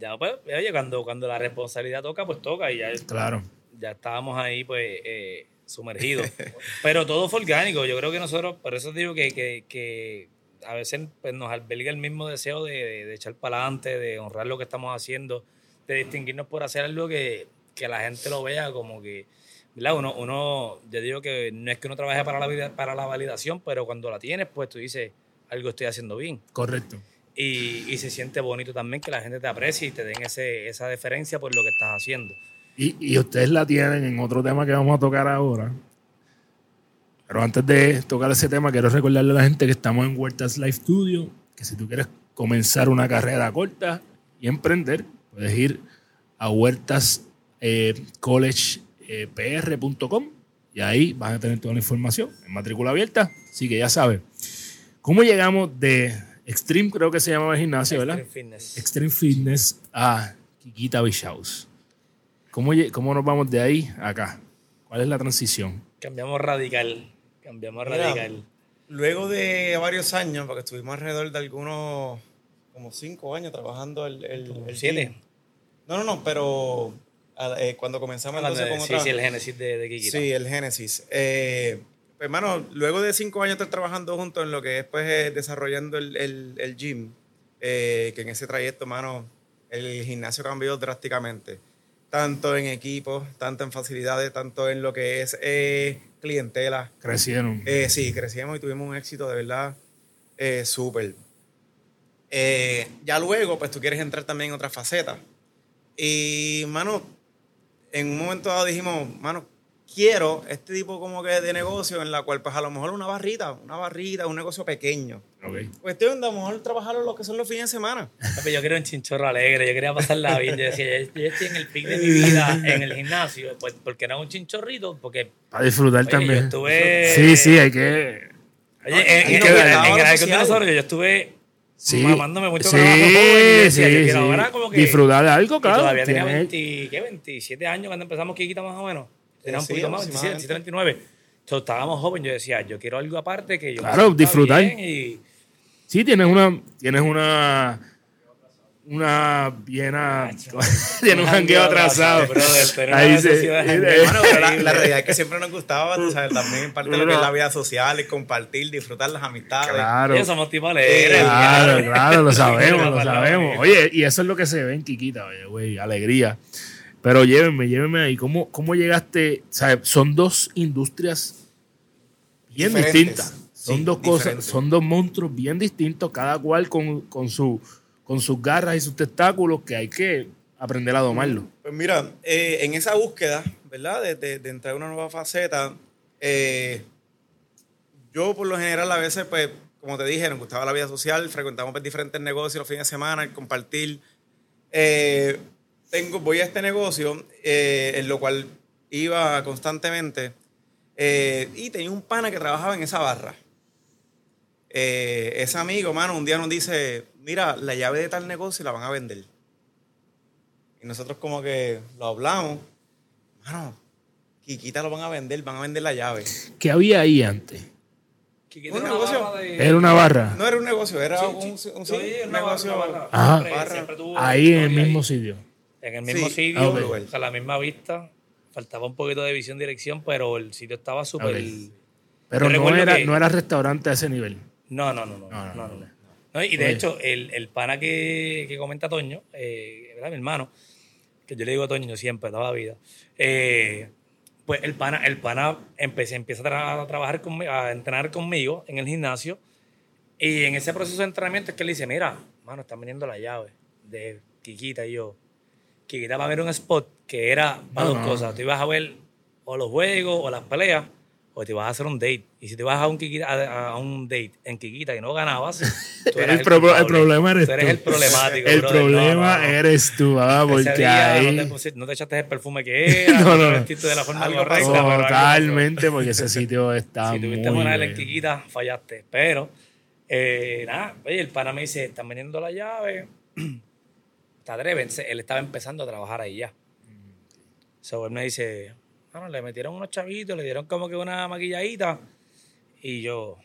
ya pues, oye, cuando, cuando la responsabilidad toca, pues toca y ya, Claro. Ya estábamos ahí pues eh, sumergidos. Pero todo fue orgánico, yo creo que nosotros, por eso digo que, que, que a veces pues, nos alberga el mismo deseo de, de- de echar para adelante, de honrar lo que estamos haciendo, de distinguirnos por hacer algo que, que la gente lo vea como que... ¿verdad? Uno, uno, yo digo que no es que uno trabaje para la, vida- para la validación, pero cuando la tienes, pues tú dices, algo estoy haciendo bien. Correcto. Y, y se siente bonito también que la gente te aprecie y te den ese, esa deferencia por lo que estás haciendo. Y, y ustedes la tienen en otro tema que vamos a tocar ahora. Pero antes de tocar ese tema, quiero recordarle a la gente que estamos en Huertas Live Studio, que si tú quieres comenzar una carrera corta y emprender, puedes ir a huertascollegepr.com y ahí vas a tener toda la información en matrícula abierta. Así que ya sabes. ¿Cómo llegamos de Extreme, creo que se llamaba el gimnasio, ¿verdad? Extreme Fitness. Extreme Fitness a Kikita Beach House. ¿Cómo, ¿Cómo nos vamos de ahí a acá? ¿Cuál es la transición? Cambiamos radical. Cambiamos Mira, radical. Luego de varios años, porque estuvimos alrededor de algunos, como cinco años trabajando el, el, el Siete. gym. No, no, no, pero a- eh, cuando comenzamos entonces de- con sí, otra... sí, el génesis de, de Kikita. Sí, el Génesis. Eh, pues, hermano, luego de cinco años estar trabajando juntos en lo que es pues, eh, desarrollando el, el- el gym, eh, que en ese trayecto, hermano, el gimnasio cambió drásticamente. Tanto en equipos, tanto en facilidades, tanto en lo que es eh, clientela. Crecieron. Eh, sí, crecimos y tuvimos un éxito de verdad eh, súper. Ya luego, pues tú quieres entrar también en otra faceta. Y, mano, en un momento dado dijimos, mano, quiero este tipo como que de negocio en la cual, pues a lo mejor una barrita, una barrita, un negocio pequeño. Ok. Cuestión de a lo mejor trabajar lo que son los fines de semana. Papi, Yo quería un chinchorro alegre, yo quería pasarla bien. Yo decía, yo, yo estoy en el pic de mi vida en el gimnasio, pues porque era un chinchorrito, porque Para disfrutar oye, yo también. estuve. Sí, sí, hay que. Oye, en, Hay en, que en- ver, en Icon social. Dinosaurio yo estuve Sí. mamándome mucho sí, trabajo joven y decía, sí, yo quiero sí. ahora como que Disfrutar de algo, Y claro. todavía tenía tiene- 20, ¿qué? 27 años cuando empezamos Kikita más o menos. Tenía un Sí, poquito más, 27, aproximadamente. 27, 29. Entonces, estábamos jóvenes, yo decía, yo quiero algo aparte que yo Claro, disfrutar. y Sí, tienes una. Tienes una. Una viena. tienes un jangueo atrasado. brother, Ahí se- de. Hermano, pero la, la realidad es que siempre nos gustaba, tú sabes, también parte de lo que es la vida social, el compartir, disfrutar las amistades. Claro. Oye, somos tipo alegres. Claro, claro, lo sabemos, lo sabemos. Oye, y eso es lo que se ve en Kikita, oye, güey, alegría. Pero llévenme, llévenme ahí. ¿Cómo, cómo llegaste? O sea, son dos industrias bien Diferentes. distintas. Son Sí, dos cosas, diferentes. son dos monstruos bien distintos, cada cual con, con, su, con sus garras y sus tentáculos que hay que aprender a domarlo. Pues mira, eh, en esa búsqueda, ¿verdad? De, de- de entrar a una nueva faceta, eh, yo por lo general a veces, pues, como te dije, nos gustaba la vida social, frecuentamos pues, diferentes negocios los fines de semana, el compartir. Eh, tengo, voy a este negocio, eh, en lo cual iba constantemente, eh, y tenía un pana que trabajaba en esa barra. Eh, ese amigo, mano, un día nos dice, mira, la llave de tal negocio la van a vender. Y nosotros como que lo hablamos. Mano, Quiquita lo van a vender, van a vender la llave. ¿Qué había ahí antes? Un negocio. de- Era una barra. No era un negocio, era Sí, un, sí, un- sí, negocio. barra, Ajá. siempre- Barra. siempre tuvo Ahí en el mismo ahí. sitio. En el mismo Sí. sitio, Ah, ok. o sea, la misma vista. Faltaba un poquito de visión, dirección, pero el sitio estaba súper. Pero no era, que- no era restaurante a ese nivel. No, no, no, no. No, no, no, no, no. no. No, y de Oye. hecho, el, el pana que, que comenta Toño, eh, ¿verdad? mi hermano, que yo le digo a Toño siempre, toda la vida, eh, pues el pana, el pana empecé, empieza a, tra- a trabajar conmigo, a entrenar conmigo en el gimnasio. Y en ese proceso de entrenamiento es que él dice, mira, mano, están vendiendo la llave de Kikita y yo. Kikita va a ver un spot que era para No, dos no. cosas. Tú ibas a ver o los juegos o las peleas o te ibas a hacer un date. Y si te vas a un, Kikita, a, a un date en Kikita y no ganabas, tú eras El pro- culpable. el problema eres tú. eres el problemático. El brother. Problema no, no. eres tú, ah, porque día ahí. no, te, pusi- no te echaste el perfume que era, No, no, no, te no. vestiste de la forma Algo correcta. Totalmente, porque ese sitio está Si muy tuviste una vez en. Kikita, fallaste. Pero, eh, nada, oye, el pana me dice, están vendiendo la llave. Te atreves. Él estaba empezando a trabajar ahí ya. So, él me dice, bueno, le metieron unos chavitos, le dieron como que una maquilladita. Y yo,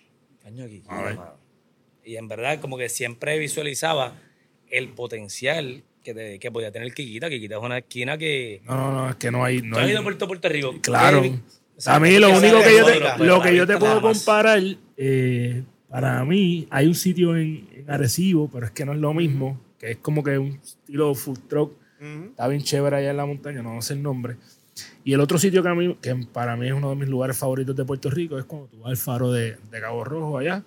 coño, Kikita, A ver. mano. Y en verdad, como que siempre visualizaba el potencial que, te- que podía tener Kikita. Kikita es una esquina que... No, no, no, es que no hay. No ¿Tú has hay ido a Puerto, Puerto Rico? claro. Eh, o sea, a mí lo único que yo te, lo que yo te puedo comparar, eh, para mí, hay un sitio en, en Arecibo, pero es que no es lo mismo, que es como que un estilo food truck. Está bien chévere allá en la montaña, no sé el nombre. Y el otro sitio que, a mí, que para mí es uno de mis lugares favoritos de Puerto Rico es cuando tú vas al faro de, de Cabo Rojo allá,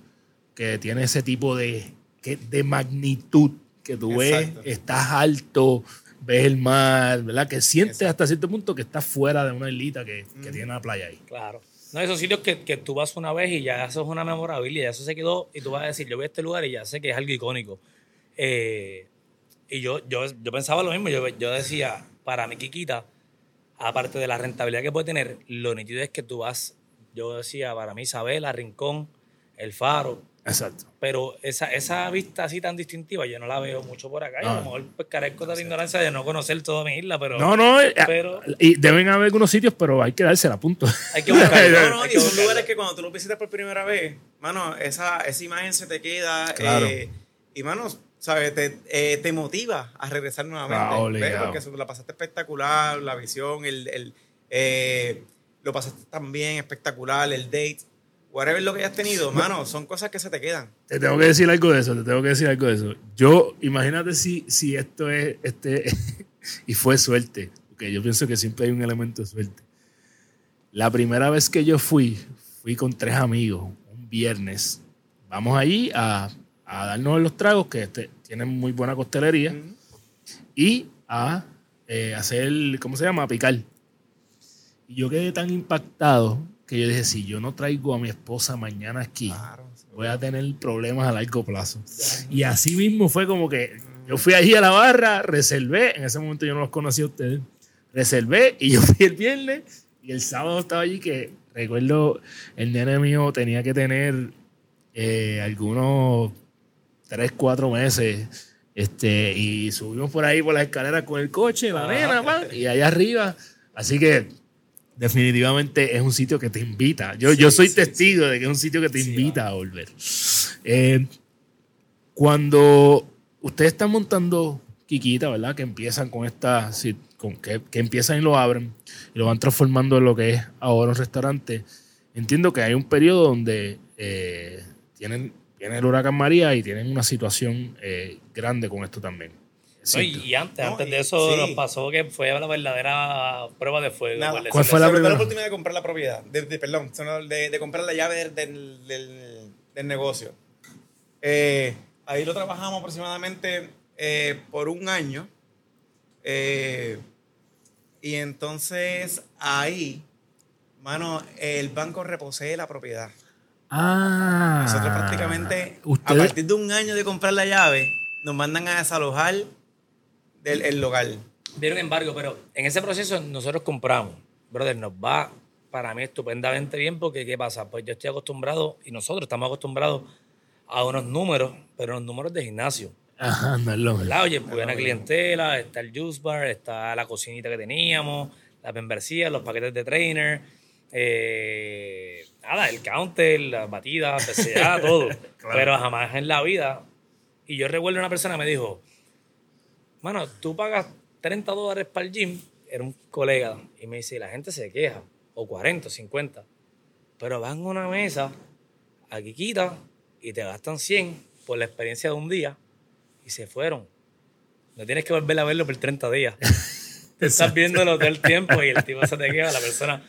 que tiene ese tipo de, que- de magnitud que tú Exacto. ves, estás alto, ves el mar, ¿verdad? Que sientes hasta cierto punto que estás fuera de una islita que, que tiene la playa ahí. Claro. No, esos sitios que, que tú vas una vez y ya eso es una memorabilia, ya eso se quedó y tú vas a decir, yo voy a este lugar y ya sé que es algo icónico. Eh, y yo, yo, yo pensaba lo mismo, yo, yo decía, para mi Kikita, aparte de la rentabilidad que puede tener, lo nítido es que tú vas, yo decía, para mí Isabela, Rincón, El Faro, Exacto. pero esa, esa vista así tan distintiva yo no la veo mucho por acá. Y a No. lo mejor pues, carezco de la ignorancia de no conocer toda mi isla, pero No, no, eh, pero- y deben haber algunos sitios, pero hay que dársela, punto. hay que buscarlo. No, no, hay y son lugares que cuando tú los visitas por primera vez, mano, esa, esa imagen se te queda. Claro. eh, y, mano, ¿sabes? Te, eh, te motiva a regresar nuevamente. Ah. Porque eso, la pasaste espectacular, la visión, el, el, eh, lo pasaste también espectacular, el date. Whatever lo que hayas tenido, mano, son cosas que se te quedan. Te tengo que decir algo de eso, te tengo que decir algo de eso. Yo, imagínate si, si esto es, este, y fue suerte, porque yo pienso que siempre hay un elemento de suerte. La primera vez que yo fui, fui con tres amigos, un viernes. Vamos allí a, a darnos los tragos, que este- tienen muy buena costelería, y a eh, hacer, ¿cómo se llama? A picar. Y yo quedé tan impactado que yo dije, si yo no traigo a mi esposa mañana aquí, Claro. voy a tener problemas a largo plazo. Y así mismo fue como que yo fui allí a la barra, reservé, en ese momento yo no los conocía a ustedes, reservé y yo fui el viernes y el sábado estaba allí que recuerdo el nene mío tenía que tener eh, algunos 3, 4 meses. Este, y subimos por ahí por las escaleras con el coche, la nena, pan, y allá arriba. Así que definitivamente es un sitio que te invita. Yo, yo soy testigo de que es un sitio que te invita a volver. Eh, cuando ustedes están montando Kikita, ¿verdad? Que empiezan con esta, sí, con, que, que empiezan y lo abren y lo van transformando en lo que es ahora un restaurante. Entiendo que hay un periodo donde eh, tienen, tiene el huracán María y tienen una situación eh, grande con esto también. No, y, antes, No, antes de eso sí. nos pasó que fue la verdadera prueba de fuego. Nada, decirlo ¿Cuál fue la primera? la oportunidad de comprar la propiedad, de, de- perdón, de, de comprar la llave del, del- del- del negocio. Eh, ahí lo trabajamos aproximadamente eh, por un año. Eh, y entonces ahí, mano, el banco reposee la propiedad. Ah, Nosotros prácticamente, a partir de un año de comprar la llave, nos mandan a desalojar del el local. Dieron embargo, pero en ese proceso nosotros compramos. Brother, nos va para mí estupendamente bien porque ¿qué pasa? Pues yo estoy acostumbrado y nosotros estamos acostumbrados a unos números, pero unos números de gimnasio. Ajá, no es lo mismo. Oye, buena clientela, está el juice bar, está la cocinita que teníamos, la membresía, los paquetes de trainer, eh, nada, el counter, las batidas, PCA, todo. Pero jamás en la vida. Y yo recuerdo una persona que me dijo, mano, tú pagas 30 dólares para el gym, era un colega, y me dice, la gente se queja, o 40, o 50, pero van a una mesa, aquí quita, y te gastan 100 por la experiencia de un día, y se fueron. No tienes que volver a verlo por 30 días. Te estás viéndolo todo el tiempo y el tipo se te queda, la persona,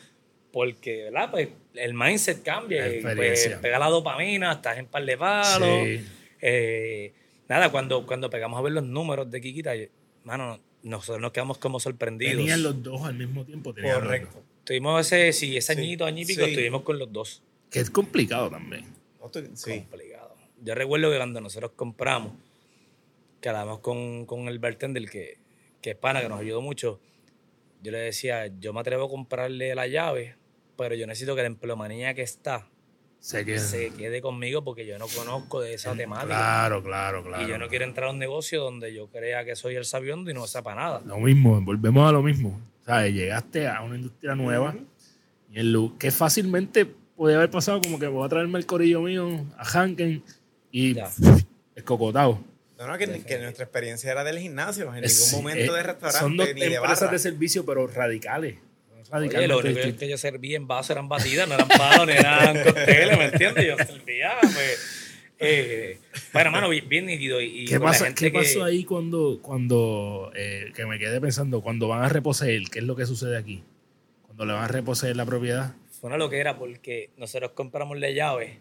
porque, ¿verdad? Pues el mindset cambia, La y, pues, pega la dopamina, estás en par de palos. Sí. Eh, nada, cuando, cuando pegamos a ver los números de Kikita, yo- mano, nosotros nos quedamos como sorprendidos. Tenían los dos al mismo tiempo. Correcto. Tuvimos ese, sí, ese Sí. añito, año y pico, Sí. estuvimos con los dos. Que es complicado también. No. Complicado. Yo recuerdo que cuando nosotros compramos, que hablamos con, con el bartender, que, que es pana, que nos ayudó mucho, yo le decía, yo me atrevo a comprarle la llave, pero yo necesito que la empleomanía que está se quede conmigo porque yo no conozco de esa temática. Claro, claro, claro. Y yo no quiero entrar a un negocio donde yo crea que soy el sabiondo y no sepa nada. Lo mismo, volvemos a lo mismo. ¿Sabes? Llegaste a una industria nueva y el que fácilmente puede haber pasado como que voy a traerme el corillo mío a Hanken y escocotado. No, no, que, que nuestra experiencia era del gimnasio, en Es- ningún momento eh, de restaurante Son dos ni de empresas barra. de servicio, pero radicales. Oye, lo único distintas. que yo servía en vaso eran batidas, no eran palos, ni eran cócteles, ¿me entiendes? Yo servía, pues. Eh, bueno, hermano, bien, nítido. Y, ¿Qué, pasa, ¿qué que- pasó ahí cuando, cuando eh, que me quedé pensando, cuando van a reposeer, qué es lo que sucede aquí? Cuando le van a reposeer la propiedad. Fue una loquera porque nosotros compramos la llave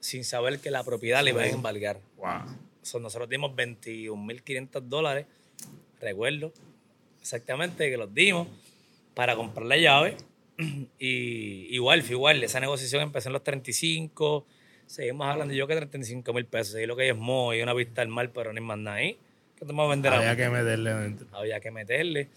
sin saber que la propiedad le iba a embargar. Wow. O sea, nosotros dimos 21.500 dólares, recuerdo exactamente que los dimos para comprar la llave. Y igual, igual, esa negociación empezó en los 35, seguimos hablando, yo que 35 mil pesos, y lo que es mo y una vista al mar, pero ni más nada ahí. Que te vamos a vender a Había que meterle dentro. había que meterle.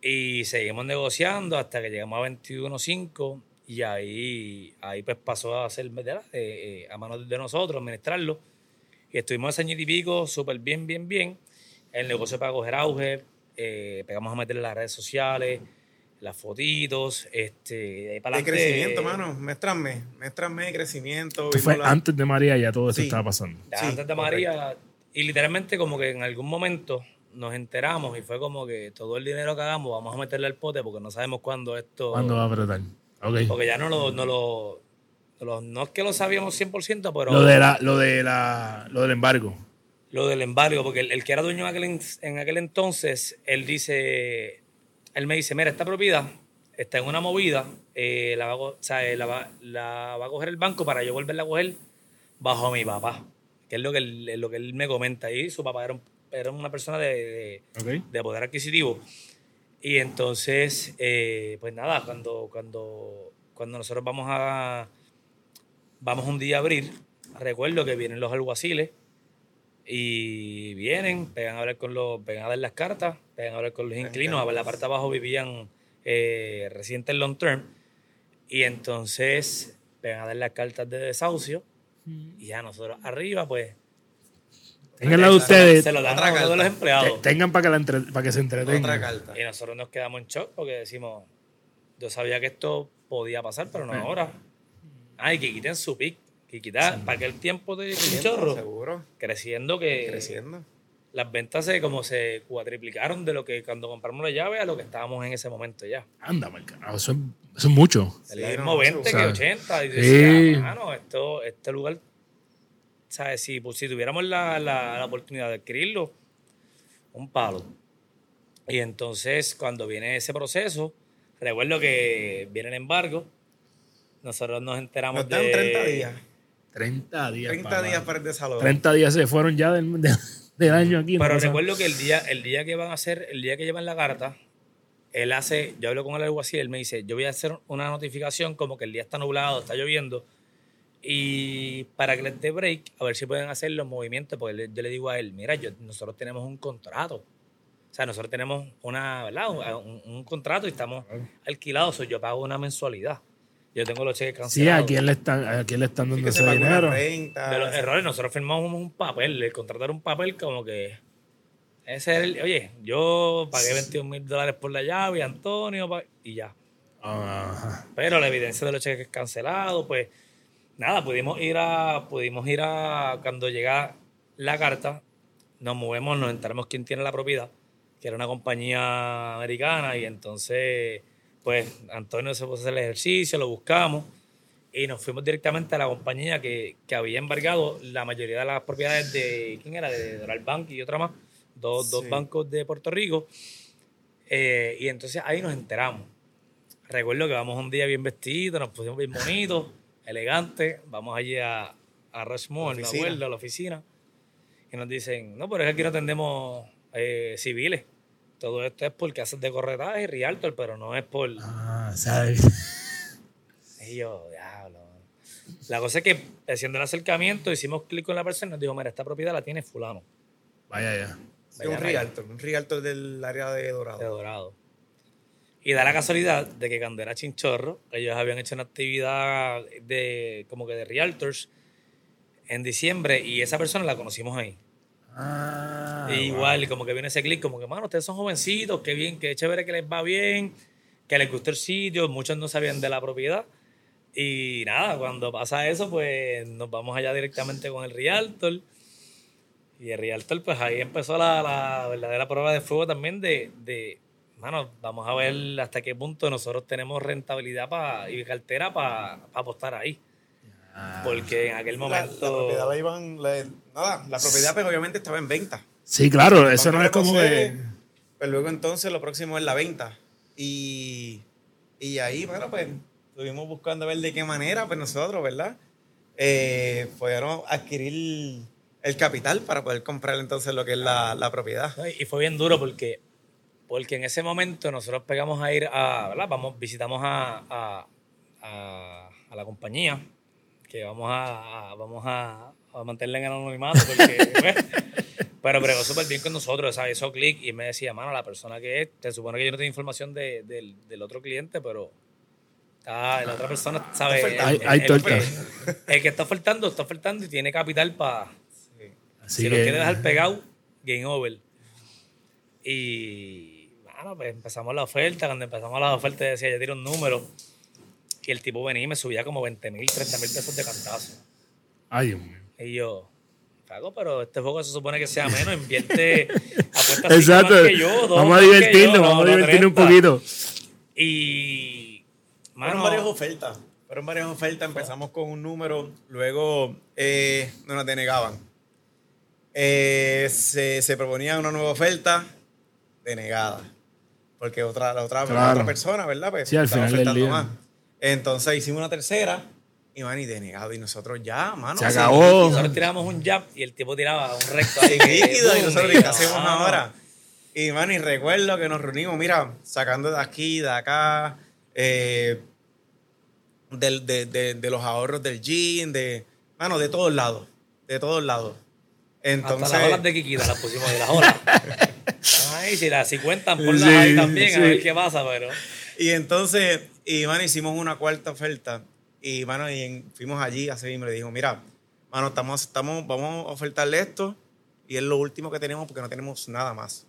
Y seguimos negociando hasta que llegamos a 21.5 y ahí, ahí pues pasó a ser. Eh, eh, a manos de nosotros, administrarlo. Y estuvimos ese año y pico súper bien, bien, bien. El negocio para coger auge, eh, pegamos a meterle las redes sociales, las fotitos, este, para De crecimiento, mano. Mes tras mes. Mes tras mes de crecimiento. Esto fue la- antes de María, ya todo eso Sí. estaba pasando. Ya Sí, antes de María, y literalmente como que en algún momento nos enteramos y fue como que todo el dinero que hagamos vamos a meterle al pote porque no sabemos cuándo esto... ¿Cuándo va a apretar? Ok. Porque ya no lo, no lo, no lo- no es que lo sabíamos 100%, pero Lo, de la, lo, de la, lo del embargo. lo del embargo, porque el, el que era dueño en aquel, en, en aquel entonces, él dice, él me dice, mira, esta propiedad está en una movida, eh, la, va o sea, eh, la, va, la va a coger el banco para yo volverla a coger bajo mi papá, que es lo que él, lo que él me comenta. Y su papá era, un- era una persona de- de poder adquisitivo. Y entonces, eh, pues nada, cuando, cuando, cuando nosotros vamos a vamos un día a abrir, recuerdo que vienen los alguaciles y vienen, pegan a hablar con los, pegan a dar las cartas, pegan a hablar con los inquilinos, a ver la parte de abajo vivían eh, residentes long term, y entonces pegan a dar las cartas de desahucio, y ya nosotros arriba, pues, Tengan la de ustedes. se lo dan Otra a todos los te- empleados. tengan para que, la entre- para que se Otra entretengan. carta. Y nosotros nos quedamos en shock porque decimos, yo sabía que esto podía pasar, pero no ahora. Ay, que quiten su pic, que quitar, para aquel tiempo de chorro, Seguro. creciendo que Creciendo. las ventas se como se cuatriplicaron de lo que cuando compramos la llave a lo que estábamos en ese momento ya. Anda, marca. Ah, Eso es, eso es mucho. Es Sí, mismo no, 20 o que sea, 80. Y sí. decía, mano, esto, este lugar, ¿sabes? Si, pues, si tuviéramos la, la- la oportunidad de adquirirlo, un palo. Y entonces, cuando viene ese proceso, recuerdo que viene el embargo, nosotros nos enteramos Nos dan de... 30 días. 30 días. 30 papá. días para el desalojo. 30 días se fueron ya del, de- del año aquí. Pero recuerdo que el día, el día que van a hacer, el día que llevan la carta, él hace, yo hablo con él algo así, él me dice, yo voy a hacer una notificación como que el día está nublado, está lloviendo, y para que les dé break, a ver si pueden hacer los movimientos, porque yo le digo a él, mira, yo, nosotros tenemos un contrato. O sea, nosotros tenemos una, ¿verdad? Un, un contrato y estamos alquilados, o yo pago una mensualidad. Yo tengo los cheques Sí, cancelados. ¿a quién le están, a quién le están Sí, dando ese dinero? De los errores, nosotros firmamos un papel, el contrato era un papel como que Ese es el, oye, yo pagué 21 mil dólares por la llave, y Antonio, y ya. Ajá. Pero la evidencia de los cheques cancelados, pues nada, pudimos ir a, pudimos ir a, cuando llega la carta, nos movemos, nos enteramos quién tiene la propiedad, que era una compañía americana, y entonces, pues Antonio se puso a hacer el ejercicio, lo buscamos, y nos fuimos directamente a la compañía que, que había embargado la mayoría de las propiedades de, ¿quién era? De Doral Bank y otra más, dos, dos bancos de Puerto Rico. Eh, y entonces ahí nos enteramos. Recuerdo que vamos un día bien vestidos, nos pusimos bien bonitos, elegantes. Vamos allí a, a Rushmore, me Oficina. a la oficina. Y nos dicen, no, pero es que aquí no atendemos eh, civiles. Todo esto es porque haces de corretaje y realtor, pero no es por... Ah, ¿sabes? Y yo, diablo. La cosa es que haciendo el acercamiento, hicimos clic con la persona y nos dijo, mira, esta propiedad la tiene fulano Vaya ya. Sí, un realtor, un realtor del área de de Dorado. Dorado. Y da la casualidad de que cuando era Chinchorro, ellos habían hecho una actividad de como que de realtors en diciembre y esa persona la conocimos ahí. Ah, igual, como que viene ese clic, como que, mano, ustedes son jovencitos, qué bien, qué chévere que les va bien, que les gustó el sitio, muchos no sabían de la propiedad. Y nada, cuando pasa eso, pues nos vamos allá directamente con el Realtor. Y el Realtor, pues ahí empezó la, la verdadera prueba de fuego también de, de, mano, vamos a ver hasta qué punto nosotros tenemos rentabilidad pa, y cartera para apostar ahí. Porque en aquel La, la momento... propiedad la iban. la- nada, la propiedad, pues obviamente estaba en venta. Sí, claro, eso no es como que. Pues luego entonces lo próximo es la venta. Y, y ahí, bueno, pues estuvimos buscando a ver de qué manera, pues nosotros, ¿verdad? Eh, pudieron adquirir el capital para poder comprar entonces lo que es la, la propiedad. Y fue bien duro porque, porque en ese momento nosotros pegamos a ir a, ¿verdad? Vamos, visitamos a, a, a- a la compañía, que vamos a, a- vamos a, a mantenerla en el anonimato, porque, pues, pero bregó súper bien con nosotros, ¿sabes? Hizo clic y me decía, mano, la persona que es, te supone que yo no tengo información de- del, del otro cliente, pero está, la otra persona, ¿sabes? ofertando. Hay- hay el, torta. el- el que está ofertando, está ofertando y tiene capital para Así si lo que- quiere dejar pegado, game over. Y, bueno, pues empezamos la oferta. Cuando empezamos la oferta, decía, ya tiro un número. Y el tipo venía y me subía como 20 mil, 30 mil pesos de cantazo. Ay, Dios mío. Y yo, Fago, pero este juego se supone que sea menos, invierte, apuesta cinco Exacto. más que yo, dos vamos a divertirnos, vamos a no, no divertirnos un 30. poquito. Y, Fueron mano, varias ofertas. Fueron varias ofertas. Empezamos con un número, luego eh, no nos denegaban. Eh, se, se proponía una nueva oferta, denegada. Porque otra, la, otra, la otra persona, ¿verdad? Pues, Sí, al final del día. más. Entonces hicimos una tercera y man, y denegado. Y nosotros ya, mano. Se acabó. nosotros tirábamos un jab y el tipo tiraba un recto ahí. Líquido, y nosotros, ¿qué hacemos mano, ahora? Y, mano, y recuerdo que nos reunimos, mira, sacando de aquí, de acá, eh, del- de, de- de los ahorros del jean, de, mano, de todos lados, de todos lados. Entonces, Hasta las olas de Kikita las pusimos ahí, las olas. Ay, si las si cuentan, ponlas Sí, ahí también, sí. a ver qué pasa, pero. y entonces, y, mano, hicimos una cuarta oferta, y, mano, y en- fuimos allí a seguirme, le dijo, mira, mano, estamos, estamos, vamos a ofertarle esto, y es lo último que tenemos porque no tenemos nada más.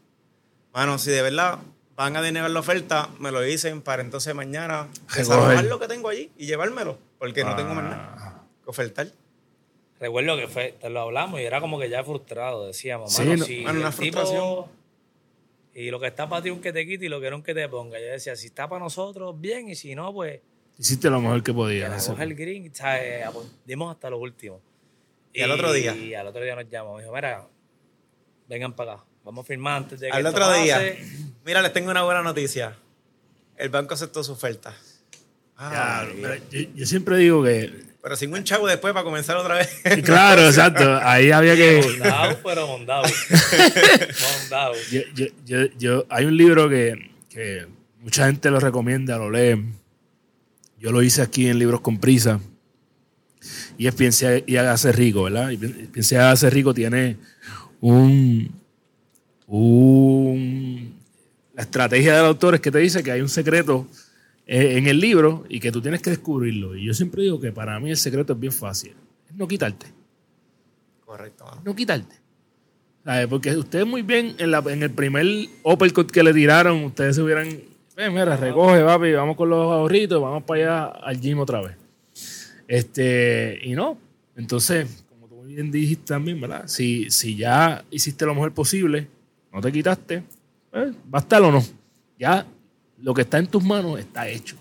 Mano, si de verdad van a denegar la oferta, me lo dicen para entonces mañana Recoger. lo que tengo allí y llevármelo, porque no tengo más nada Ah. que ofertar. Recuerdo que fue, te lo hablamos y era como que ya frustrado. Decíamos, Sí, mano, no- si Mano, una tipo- frustración. Y lo que está para ti un que te quite y lo que no un que te ponga. Yo decía, si está para nosotros, bien, y si no, pues Hiciste lo mejor que podías. el green, ¿sabes? Apu- dimos hasta lo último. Y al otro día. Y al otro día nos llamó. Me dijo, mira, vengan para acá. Vamos a firmar antes de que Al otro día, pase". mira, les tengo una buena noticia. El banco aceptó su oferta. Ah, Claro, pero yo, yo siempre digo que. Pero sin un chavo después para comenzar otra vez. Claro, exacto. Ahí había que. Mondado, pero mondado. mondado. Yo, yo, yo, yo- hay un libro que, que mucha gente lo recomienda, lo lee. Yo lo hice aquí en Libros con Prisa. Y es Piense y hágase rico, ¿verdad? Y Pi- Piense y hágase rico tiene un, un. La estrategia del autor es que te dice que hay un secreto en el libro y que tú tienes que descubrirlo. Y yo siempre digo que para mí el secreto es bien fácil. Es no quitarte Correcto, mano. no quitarte. ¿Sabes? Porque ustedes muy bien, en, la- en el primer uppercut que le tiraron, ustedes se hubieran, "Eh, mira, recoge, papi, vamos con los ahorritos, vamos para allá al gym otra vez. Este, y no. Entonces, como tú muy bien dijiste también, ¿verdad? Si, si ya hiciste lo mejor posible, no te quitaste, pues, va a estar o no. Ya lo que está en tus manos está hecho.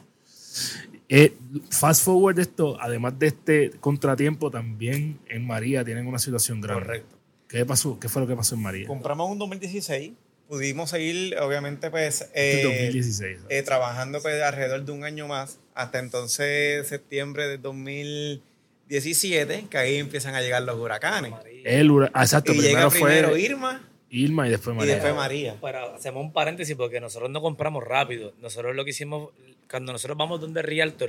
Eh, fast forward de esto, además de este contratiempo, también en María tienen una situación grave. Correcto. ¿Qué pasó? ¿Qué fue lo que pasó en María? Compramos un 2016. Pudimos seguir, obviamente, pues, eh, Este 2016. ¿sabes? eh, trabajando pues, alrededor de un año más. Hasta entonces, septiembre de 2017, que ahí empiezan a llegar los huracanes. El hura- ah, exacto, y llega primero primero fue Irma Irma y después y María. después María. Pero hacemos un paréntesis porque nosotros no compramos rápido. Nosotros lo que hicimos, cuando nosotros vamos donde Rialto,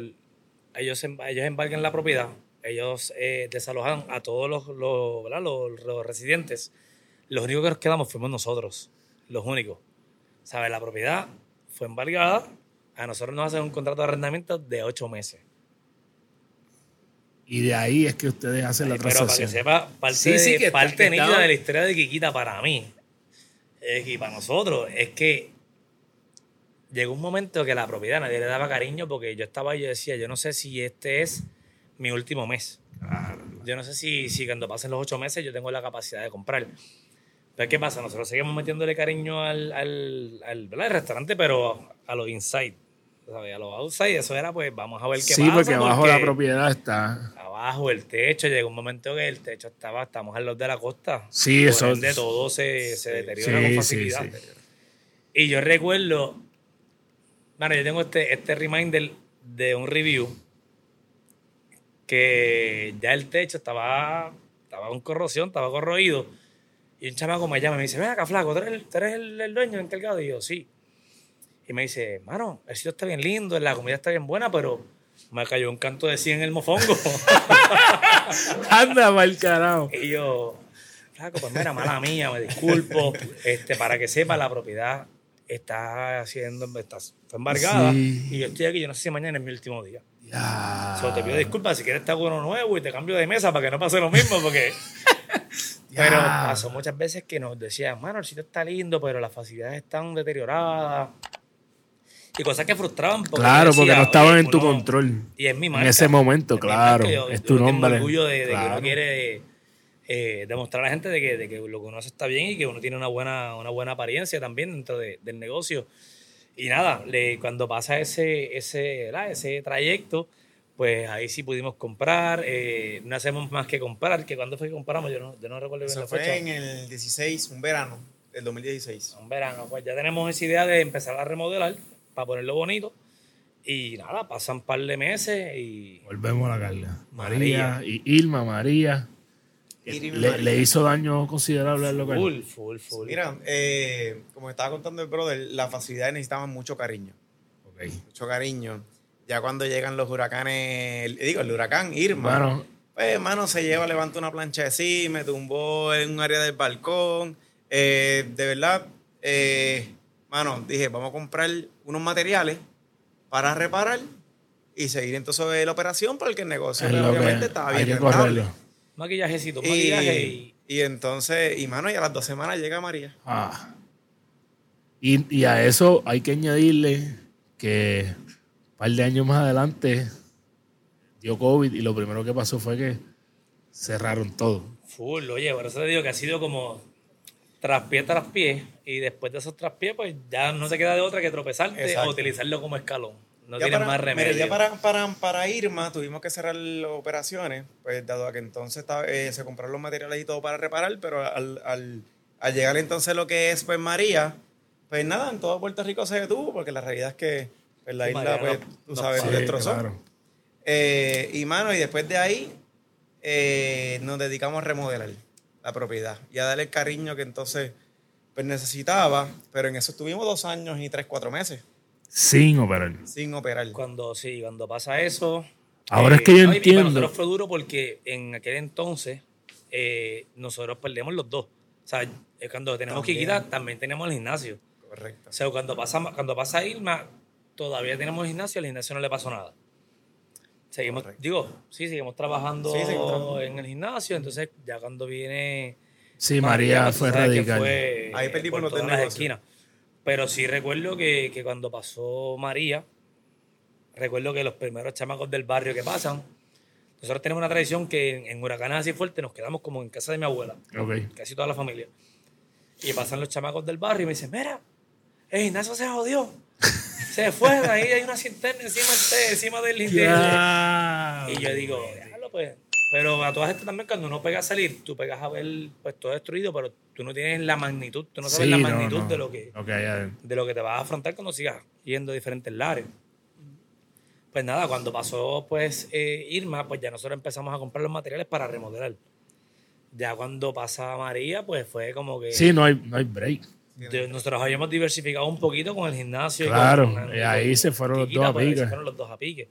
ellos, ellos embarcan la propiedad, ellos eh, desalojan a todos los, los, los, los residentes. Los únicos que nos quedamos fuimos nosotros, los únicos. ¿Sabes? La propiedad fue embargada, a nosotros nos hacen un contrato de arrendamiento de ocho meses. Y de ahí es que ustedes hacen la Pero para que transacción. sepa, parte, Sí, sí, de- que está- parte que nítida estaba- de la historia de Kikita para mí eh, y para nosotros es que llegó un momento que la propiedad nadie le daba cariño porque yo estaba y yo decía, yo no sé si este es mi último mes. Yo no sé si, si cuando pasen los ocho meses yo tengo la capacidad de comprar. Pero ¿qué pasa? Nosotros seguimos metiéndole cariño al, al, al, al restaurante, pero a los inside. ¿Sabes? A los outside, eso era pues vamos a ver qué Sí, pasa. porque abajo la propiedad está. abajo el techo, llegó un momento que el techo estaba, estamos al lado de la costa. Sí, eso- De todo se, se deteriora con Sí, sí, facilidad. sí. Y yo recuerdo, bueno, yo tengo este, este reminder de un review que ya el techo estaba, estaba con corrosión, estaba corroído. Y un chamaco me llama y me dice, ven acá, flaco, ¿tú eres, el, tú eres el, el dueño, el encargado? Y yo, sí. Y me dice, mano, el sitio está bien lindo, la comida está bien buena, pero me cayó un canto de 100 en el mofongo. Anda mal carajo. y yo, flaco, pues mira, mala mía, me disculpo. Este, para que sepa, la propiedad está haciendo, está, fue embargada. Sí. Y yo estoy aquí, yo no sé si mañana es mi último día. Ya. So, te pido disculpas si quieres te hago uno nuevo y te cambio de mesa para que no pase lo mismo, porque... pero pasó muchas veces que nos decían, mano, el sitio está lindo, pero las facilidades están deterioradas. Y cosas que frustraban. Porque Claro, yo porque decía, no estaban "Oye, en tu uno- control. Y es mi En marca. ese momento, Es claro, marca, yo- es tu tengo nombre. orgullo de, de que Claro. uno quiere eh, demostrar a la gente de que, de que lo que uno hace está bien y que uno tiene una buena, una buena apariencia también dentro de- del negocio. Y nada, le- cuando pasa ese, ese, ¿verdad? ese trayecto, pues ahí sí pudimos comprar. eh, no hacemos más que comprar, que cuando fue que compramos, yo no, yo no recuerdo bien Eso la fue fecha. en el 16, un verano del 2016. Un verano, pues ya tenemos esa idea de empezar a remodelar para ponerlo bonito. Y nada, pasan un par de meses y Volvemos a la carga. María, María. y Irma, María. Irma Le, María. le hizo daño considerable al local. full, full, full. Mira, eh, como estaba contando el brother, las facilidades necesitaban mucho cariño. Mucho cariño. Ya cuando llegan los huracanes, el- digo, el huracán Irma. Bueno, Pues, hermano, se lleva, levanta una plancha de sí, me tumbó en un área del balcón. Eh, de verdad, eh, mano, dije, vamos a comprar unos materiales para reparar y seguir entonces la operación porque el negocio es obviamente estaba hay bien que rentable. correrlo. Maquillajecito, maquillaje y entonces, y mano, y a las dos semanas llega María. Ah. Y, y a eso hay que añadirle que un par de años más adelante dio COVID y lo primero que pasó fue que cerraron todo. Full, oye, por eso te digo que ha sido como traspié tras pie y después de esos traspiés pues ya no te queda de otra que tropezarte Exacto. o utilizarlo como escalón. No Ya tienes para- más mira, remedio. ya para, para, para Irma tuvimos que cerrar las operaciones, pues dado a que entonces estaba- eh, se compraron los materiales y todo para reparar, pero al, al- al llegar entonces lo que es pues María, pues nada, en todo Puerto Rico se detuvo, porque la realidad es que pues, la Sí, isla, María pues, no- tú no sabes, nos destrozó. claro. Eh, y mano, y después de ahí eh, nos dedicamos a remodelar la propiedad y a darle el cariño que entonces pues necesitaba, pero en eso estuvimos dos años y tres, cuatro meses Sin operar. sin operar. Cuando sí, cuando pasa eso. eh, Ahora es que yo no, entiendo. para nosotros fue duro porque en aquel entonces eh, nosotros perdemos los dos. O sea, eh, cuando tenemos También. Kikita también tenemos el gimnasio. Correcto. O sea, cuando pasa, cuando pasa Irma, todavía tenemos gimnasio, al gimnasio no le pasó nada. Seguimos, Correcto. digo, sí, seguimos trabajando Sí, seguimos trabajando. en el gimnasio, entonces ya cuando viene Sí, María pues, fue radical. fue, Ahí eh, perdimos por los esquinas. Pero sí recuerdo que, que cuando pasó María, recuerdo que los primeros chamacos del barrio que pasan, nosotros tenemos una tradición que en, en huracanes así fuertes nos quedamos como en casa de mi abuela, Ok. casi toda la familia. Y pasan los chamacos del barrio y me dicen, mira, el gimnasio se jodió. Se fue, ahí hay una cisterna encima del, te- encima del, Ya. y yo digo, déjalo pues. Pero a todas estas también, cuando uno pega a salir, tú pegas a ver pues todo destruido, pero tú no tienes la magnitud, tú no sabes Sí, la magnitud no. de lo que de lo que te vas a afrontar cuando sigas yendo a diferentes lares. Pues nada, cuando pasó pues eh, Irma, pues ya nosotros empezamos a comprar los materiales para remodelar. Ya cuando pasa María, pues fue como que Sí, no hay, no hay break. De- nosotros habíamos diversificado un poquito con el gimnasio. y Claro, con- y ahí se fueron los Quiquita, dos a ahí pique. se fueron los dos a pique.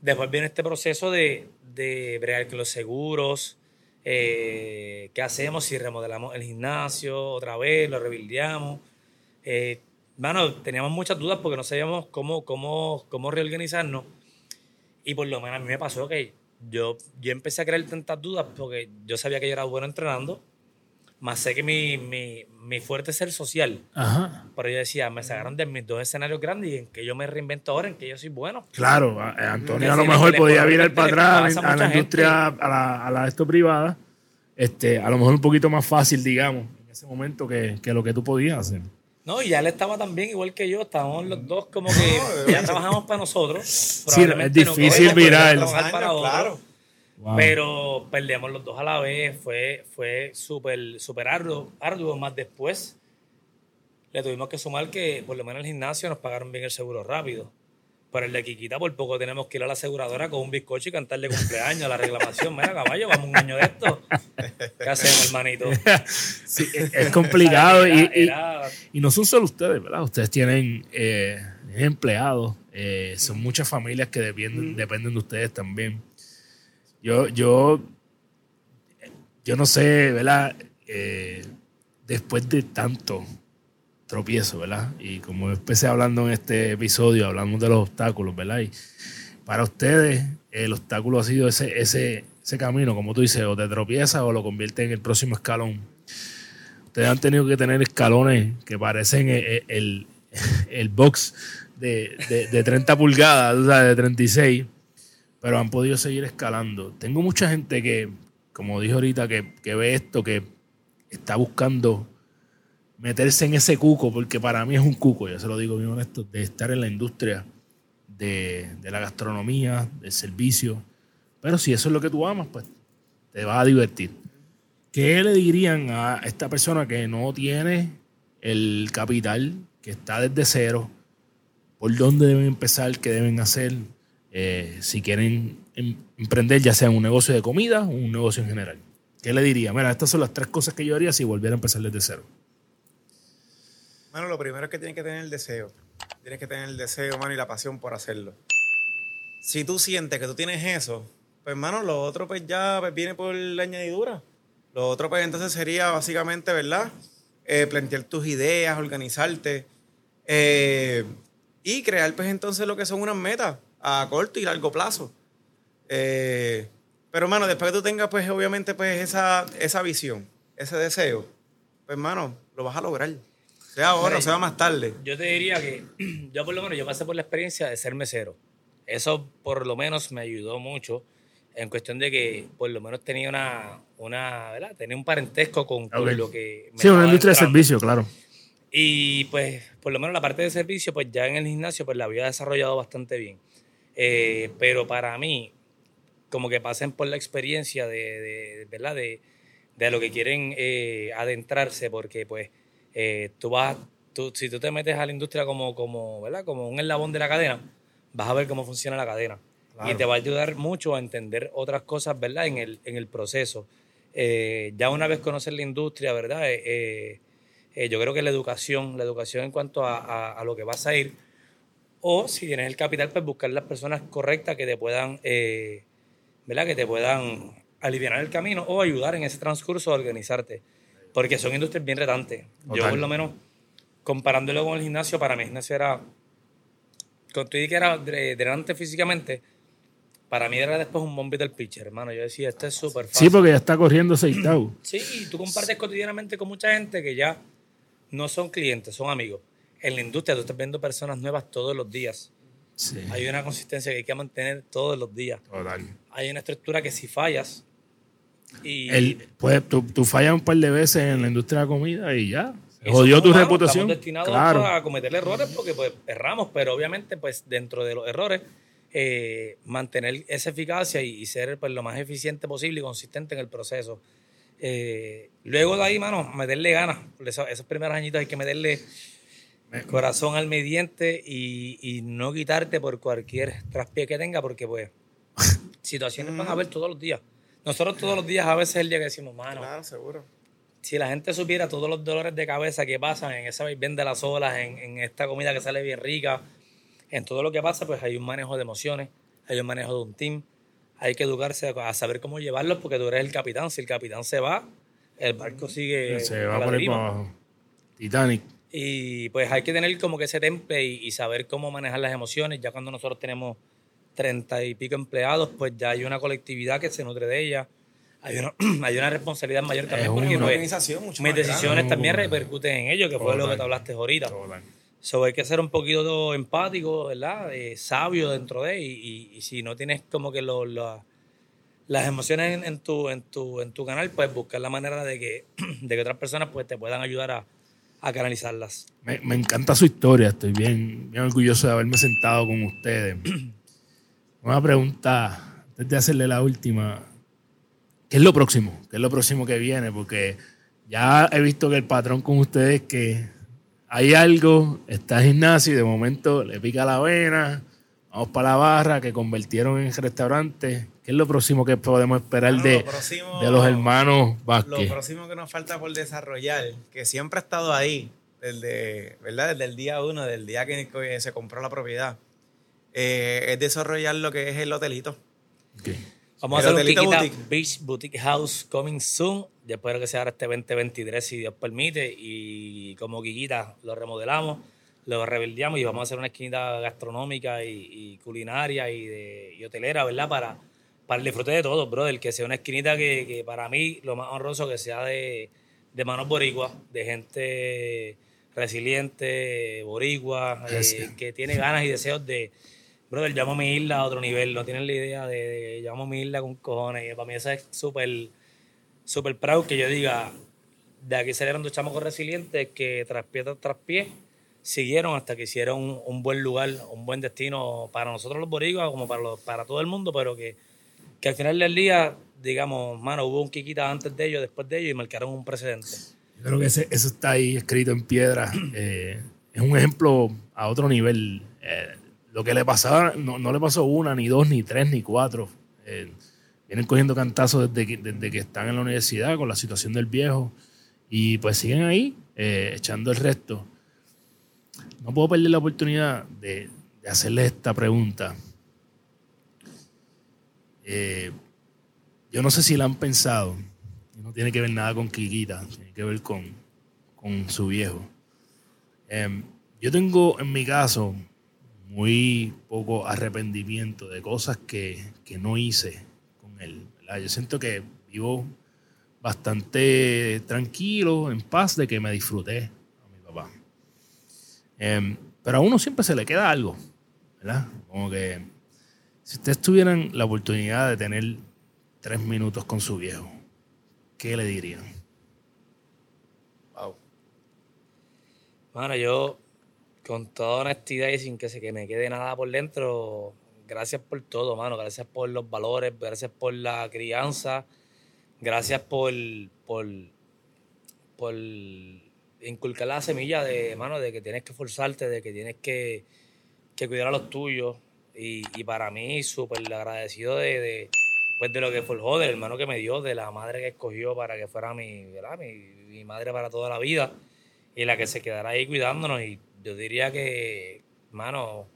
Después viene este proceso de, de bregar con los seguros, eh, qué hacemos si remodelamos el gimnasio otra vez, lo rebildeamos. Eh, mano, teníamos muchas dudas porque no sabíamos cómo, cómo, cómo reorganizarnos. Y por lo menos a mí me pasó que yo, yo empecé a crear tantas dudas porque yo sabía que yo era bueno entrenando, más sé que mi, mi, mi fuerte es ser social. Ajá. Pero yo decía, me sacaron de mis dos escenarios grandes y en que yo me reinvento ahora, en que yo soy bueno. Claro, a- eh, Antonio a lo mejor podía virar para atrás a a la industria, a la, a la esto privada, este, a lo mejor un poquito más fácil, digamos, en ese momento que, que lo que tú podías hacer. No, y ya él estaba también igual que yo, estábamos los dos como que ya trabajamos para nosotros. Sí, es no difícil queremos virar. trabajar para claro. Wow. Pero perdemos los dos a la vez, fue, fue súper súper arduo, arduo, más después le tuvimos que sumar que por lo menos en el gimnasio nos pagaron bien el seguro rápido. Pero el de Kikita por poco tenemos que ir a la aseguradora con un bizcocho y cantarle cumpleaños a la reclamación. Mira, caballo, vamos un año de esto. ¿Qué hacemos, hermanito? Sí, es, complicado y, Era- y- era- y no son solo ustedes, ¿verdad? Ustedes tienen eh, empleados, eh, son muchas familias que dependen, dependen de ustedes también. Yo, yo, yo no sé, ¿verdad? Eh, después de tanto tropiezo, ¿verdad? Y como empecé hablando en este episodio, hablamos de los obstáculos, ¿verdad? Y para ustedes el obstáculo ha sido ese, ese, ese camino, como tú dices, o te tropiezas o lo convierte en el próximo escalón. Ustedes han tenido que tener escalones que parecen el, el, el box de, de, de 30 pulgadas, o sea, de 36, pero han podido seguir escalando. Tengo mucha gente que, como dijo ahorita, que, que ve esto, que está buscando meterse en ese cuco, porque para mí es un cuco, ya se lo digo bien honesto, de estar en la industria de, de la gastronomía, del servicio. Pero si eso es lo que tú amas, pues te vas a divertir. ¿Qué le dirían a esta persona que no tiene el capital, que está desde cero? ¿Por dónde deben empezar? ¿Qué deben hacer? Eh, si quieren em- emprender, ya sea un negocio de comida o un negocio en general. ¿Qué le diría? Mira, estas son las tres cosas que yo haría si volviera a empezar desde cero. Mano, lo primero es que tienes que tener el deseo. Tienes que tener el deseo, mano, y la pasión por hacerlo. Si tú sientes que tú tienes eso, pues, mano, lo otro, pues ya pues, viene por la añadidura. Lo otro, pues entonces sería básicamente, ¿verdad? Eh, plantear tus ideas, organizarte eh, y crear, pues entonces lo que son unas metas a corto y largo plazo. Eh, pero, mano, después que tú tengas, pues obviamente, pues esa, esa visión, ese deseo, pues, mano, lo vas a lograr. Sea ahora o sea más tarde. Yo te diría que yo por lo menos yo pasé por la experiencia de ser mesero. Eso por lo menos me ayudó mucho en cuestión de que por lo menos tenía una, una ¿verdad? Tenía un parentesco con, con Ok. lo que... me Sí, una industria de servicio, claro. Y pues, por lo menos la parte de servicio, pues ya en el gimnasio, pues la había desarrollado bastante bien. Eh, pero para mí, como que pasen por la experiencia de, de- ¿verdad? De, de lo que quieren eh, adentrarse, porque pues eh, tú vas, tú, si tú te metes a la industria como, como, ¿verdad? Como un eslabón de la cadena, vas a ver cómo funciona la cadena. Y te va a ayudar mucho a entender otras cosas, ¿verdad? En el, en el proceso. Eh, ya una vez conocer la industria, ¿verdad? Yo creo que la educación, la educación en cuanto a, a- a lo que vas a ir, o si tienes el capital, pues buscar las personas correctas que te puedan, eh, ¿verdad? Que te puedan aliviar el camino o ayudar en ese transcurso a organizarte. Porque son industrias bien retantes. Yo Total. por lo menos, comparándolo con el gimnasio, para mí el gimnasio era, tu que era dre- drenante físicamente, para mí era después un bombito del pitcher, hermano. Yo decía, esto es súper fácil. Sí, porque ya está corriendo aceitado. Sí, y tú compartes cotidianamente con mucha gente que ya no son clientes, son amigos. En la industria tú estás viendo personas nuevas todos los días. Sí. Hay una consistencia que hay que mantener todos los días. Total. Hay una estructura que si fallas y El, pues, tú, tú fallas un par de veces en la industria de la comida y ya. Y jodió tu humanos, reputación. Estamos destinados Claro. a cometer errores porque pues erramos, pero obviamente pues dentro de los errores eh, mantener esa eficacia y, y ser pues lo más eficiente posible y consistente en el proceso. Eh, luego de ahí, mano, meterle ganas. Esos, esos primeros añitos hay que meterle corazón al mediente y, y no quitarte por cualquier traspié que tenga porque pues situaciones van a haber todos los días. Nosotros todos los días a veces es el día que decimos, mano, Claro, seguro. si la gente supiera todos los dolores de cabeza que pasan en esa bien de las olas, en, en esta comida que sale bien rica, en todo lo que pasa, pues hay un manejo de emociones, hay un manejo de un team, hay que educarse a, saber cómo llevarlos porque tú eres el capitán. Si el capitán se va, el barco sigue Se va a poner para abajo. Titanic. Y pues hay que tener como que ese temple y, y saber cómo manejar las emociones. Ya cuando nosotros tenemos treinta y pico empleados, pues ya hay una colectividad que se nutre de ella. Hay una, hay una responsabilidad mayor también porque Una pues, mis grande. decisiones también repercuten en ello, que fue lo que te hablaste ahorita. Total. So, hay que ser un poquito empático, ¿verdad? Eh, sabio dentro de, y, y- y si no tienes como que lo- la- las emociones en, en tu, en, tu, en tu canal, pues buscar la manera de que, de que otras personas pues, te puedan ayudar a, a canalizarlas. Me, me encanta su historia. Estoy bien, bien orgulloso de haberme sentado con ustedes. Una pregunta, antes de hacerle la última. ¿Qué es lo próximo? ¿Qué es lo próximo que viene? Porque ya he visto que el patrón con ustedes es que hay algo, está el gimnasio y de momento le pica la vena, vamos para la barra, que convirtieron en restaurante. ¿Qué es lo próximo que podemos esperar Bueno, de, lo próximo- de los hermanos Lo Vázquez? próximo que nos falta por desarrollar, que siempre ha estado ahí, desde, ¿verdad? desde el día uno, del día que que se compró la propiedad, eh, es desarrollar lo que es el hotelito. Ok. Vamos a El hacer un boutique. Beach Boutique House coming soon. Yo espero que sea ahora este 2023, si Dios permite. Y como Kikita lo remodelamos, lo reverdeamos y vamos a hacer una esquinita gastronómica y, y culinaria y, de, y hotelera, ¿verdad? Para, para el disfrute de todos, brother. Que sea una esquinita que, que para mí lo más honroso que sea de, de manos boricuas, de gente resiliente, boricua, eh, que tiene ganas y deseos de, brother, llamo a mi isla a otro nivel, no tienen la idea de, de llamo a mi isla con cojones, y para mí eso es súper, súper proud que yo diga, de aquí salieron dos chamacos resilientes que tras pie tras pie siguieron hasta que hicieron un, buen lugar, un buen destino para nosotros los boricuas, como para, los, para todo el mundo, pero que, que al final del día, digamos, mano, hubo un Kikita antes de ellos, después de ellos y marcaron un precedente. Yo creo que ese- eso está ahí escrito en piedra. Eh, es un ejemplo a otro nivel. Eh, lo que le pasaba, no, no le pasó una, ni dos, ni tres, ni cuatro. Eh, vienen cogiendo cantazos desde que, desde que están en la universidad con la situación del viejo. Y pues siguen ahí, eh, echando el resto. No puedo perder la oportunidad de, de hacerles esta pregunta. Eh, yo no sé si la han pensado. No tiene que ver nada con Kikita, tiene que ver con, con su viejo. Em, yo tengo en mi caso muy poco arrepentimiento de cosas que, que no hice con él. Yo siento que vivo bastante tranquilo, en paz, de que me disfruté. Em, pero a uno siempre se le queda algo, ¿verdad? Como que si ustedes tuvieran la oportunidad de tener tres minutos con su viejo, ¿qué le dirían? Wow. Mano, yo, con toda honestidad y sin que se que me quede nada por dentro, gracias por todo, mano. Gracias por los valores, gracias por la crianza, gracias por, por, por inculcar la semilla de, mano, de que tienes que esforzarte, de que tienes que, que cuidar a los tuyos. Y, y para mí, súper agradecido de, de, pues de lo que forjó, del hermano que me dio, de la madre que escogió para que fuera mi, mi, madre para toda la vida y la que se quedará ahí cuidándonos. Y yo diría que, mano,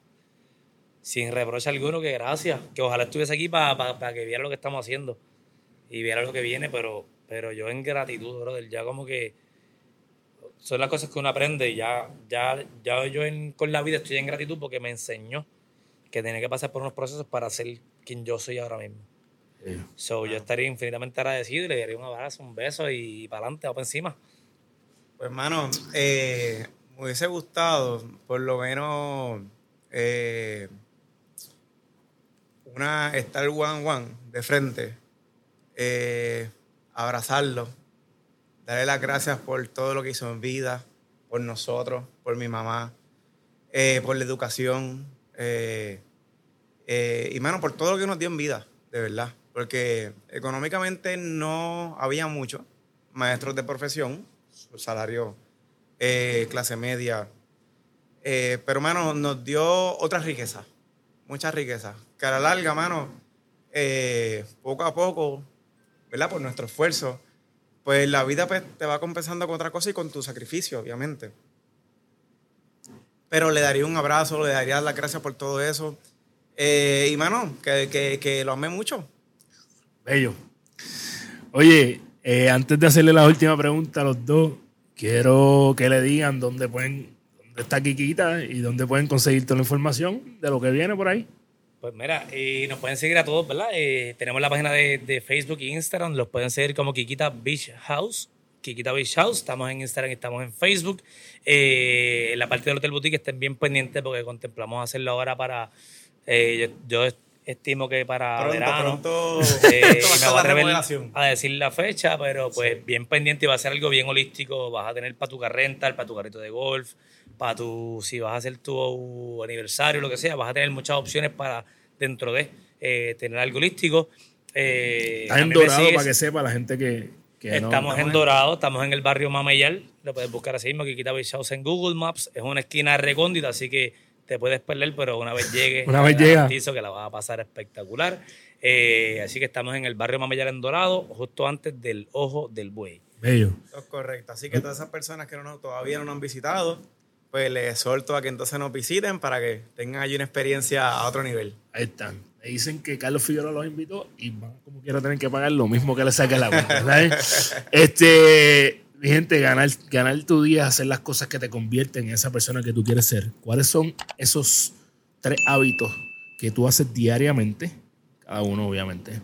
sin reproche alguno, que gracias. Que ojalá estuviese aquí para que viera lo que estamos haciendo y viera lo que viene, pero, pero yo en gratitud, brother, ya como que son las cosas que uno aprende y ya, ya, ya yo en- con la vida estoy en gratitud porque me enseñó que tenía que pasar por unos procesos para ser quien yo soy ahora mismo. Sí. So, yo estaría infinitamente agradecido y le daría un abrazo, un beso y para adelante, para encima. Pues, hermano, eh, me hubiese gustado, por lo menos, eh, una estar one one de frente, eh, abrazarlo, darle las gracias por todo lo que hizo en vida, por nosotros, por mi mamá, eh, por la educación, eh, eh, y mano, por todo lo que nos dio en vida, de verdad. Porque económicamente no había mucho, maestros de profesión, salario clase media. Pero, mano, nos dio otra riqueza, mucha riqueza. Que a la larga, mano, poco a poco, ¿verdad? Por nuestro esfuerzo, pues la vida pues, te va compensando con otra cosa y con tu sacrificio, obviamente. Pero le daría un abrazo, le daría las gracias por todo eso. Eh, y, mano, que, que, que lo amé mucho. Bello. Oye, eh, antes de hacerle la última pregunta a los dos, quiero que le digan dónde pueden, dónde está Kikita y dónde pueden conseguir toda la información de lo que viene por ahí. Pues mira, y nos pueden seguir a todos, ¿verdad? Eh, tenemos la página de, de Facebook e Instagram, los pueden seguir como Kikita Beach House. Kikita Beach House, estamos en Instagram y estamos en Facebook. Eh, en la parte del Hotel Boutique estén bien pendientes porque contemplamos hacerlo ahora para, eh, yo, yo estimo que para Pronto, verano. pronto, Eh, va a decir la fecha, pero pues bien pendiente y va a ser algo bien holístico. Vas a tener para tu carrenta, para tu carrito de golf, para tu, si vas a hacer tu aniversario, lo que sea, vas a tener muchas opciones para dentro de eh, tener algo holístico. Eh, Está a en dorado sigues- para que sepa la gente que, que no- Estamos en Dorado, estamos en el barrio Mameyal. Lo puedes buscar así mismo, Kikita Beach House en Google Maps. Es una esquina recóndita, así que te puedes perder, pero una vez llegues, Una vez llega. garantizo que la vas a pasar espectacular. Eh, así que estamos en el barrio Mameyal en Dorado, justo antes del Ojo del Buey. Bello. Eso es correcto. Así que todas esas personas que no, nos- todavía no nos han visitado, pues les exhorto a que entonces nos visiten para que tengan allí una experiencia a otro nivel. Ahí están. Me dicen que Carlos Figueroa los invitó y van como quiera tener que pagar lo mismo que le saque la cuenta. este, mi gente, ganar, ganar tu día, hacer las cosas que te convierten en esa persona que tú quieres ser. ¿Cuáles son esos tres hábitos que tú haces diariamente? Cada uno, obviamente.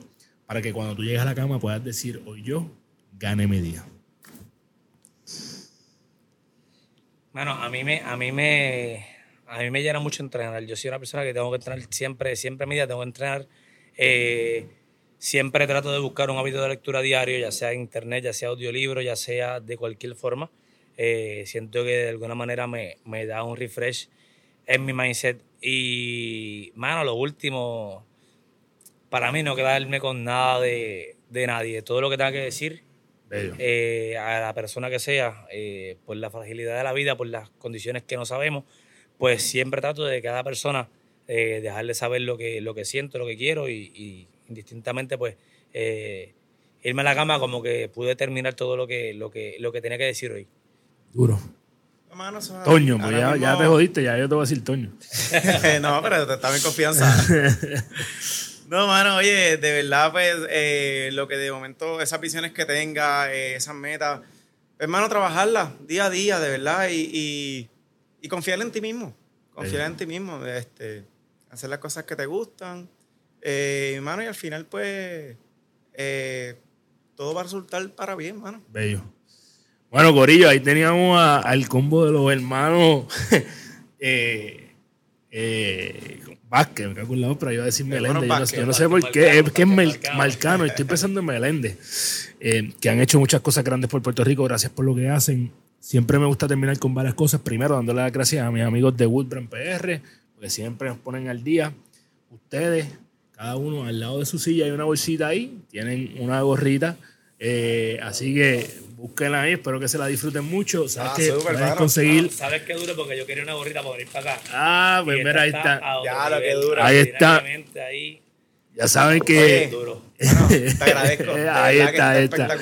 Para que cuando tú llegues a la cama puedas decir, hoy yo gané mi día. Bueno, a mí me, a mí me, a mí me llena mucho entrenar. Yo soy una persona que tengo que entrenar siempre, siempre mi día tengo que entrenar. Eh, siempre trato de buscar un hábito de lectura diario, ya sea internet, ya sea audiolibro, ya sea de cualquier forma. Eh, siento que de alguna manera me, me da un refresh en mi mindset. Y, mano, lo último, para mí no quedarme con nada de, de nadie. Todo lo que tenga que decir. Eh, a la persona que sea, eh, por la fragilidad de la vida, por las condiciones que no sabemos, pues siempre trato de cada persona eh, dejarle saber lo que, lo que siento, lo que quiero y, y indistintamente pues eh, irme a la cama como que pude terminar todo lo que, lo que, lo que tenía que decir hoy. Duro. Mano, Toño, pues ya, te jodiste, ya yo te voy a decir Toño. no, pero te estaba en confianza. no, mano, oye, de verdad, pues, eh, lo que de momento, esas visiones que tenga, eh, esas metas, hermano, trabajarlas día a día, de verdad, y, y, y confiar en ti mismo. Confiar en ti mismo, este, hacer las cosas que te gustan. Eh, hermano, y al final, pues, eh, todo va a resultar para bien, mano. Bello. Bueno, Corillo, ahí teníamos a- al combo de los hermanos eh, eh, Vázquez, me cago en la ópera, iba a decir Meléndez. Yo no, yo no sé por qué, es que es Marcano. Marcano, estoy pensando en Meléndez, eh, que han hecho muchas cosas grandes por Puerto Rico, gracias por lo que hacen. Siempre me gusta terminar con varias cosas. Primero, dándole las gracias a mis amigos de Woodbrand PR, porque siempre nos ponen al día. Ustedes, cada uno al lado de su silla hay una bolsita ahí, tienen una gorrita. Eh, así que búsquenla ahí, espero que se la disfruten mucho. Sabes Ah, que puedes conseguir. ¿Sabes qué duro? Porque yo quería una gorrita para venir para acá. Ah, pues mira, ahí está. otro Ya, lo que dura. Ahí está. Ahí, Ya saben Oye, que. duro. Bueno, te agradezco. de ahí está, ahí está.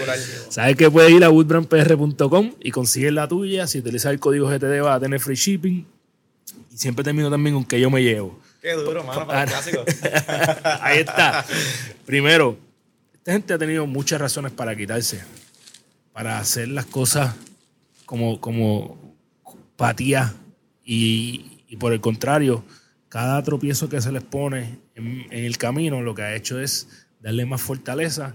Sabes que puedes ir a woodbrandpr.com y consigues la tuya. Si utilizas el código GTD vas a tener free shipping. Y siempre termino también con que yo me llevo. Qué duro, mano, para el clásico. Ahí está. Primero, esta gente ha tenido muchas razones para quitarse, para hacer las cosas como, como patía y, y por el contrario, cada tropiezo que se les pone en, en el camino lo que ha hecho es darle más fortaleza.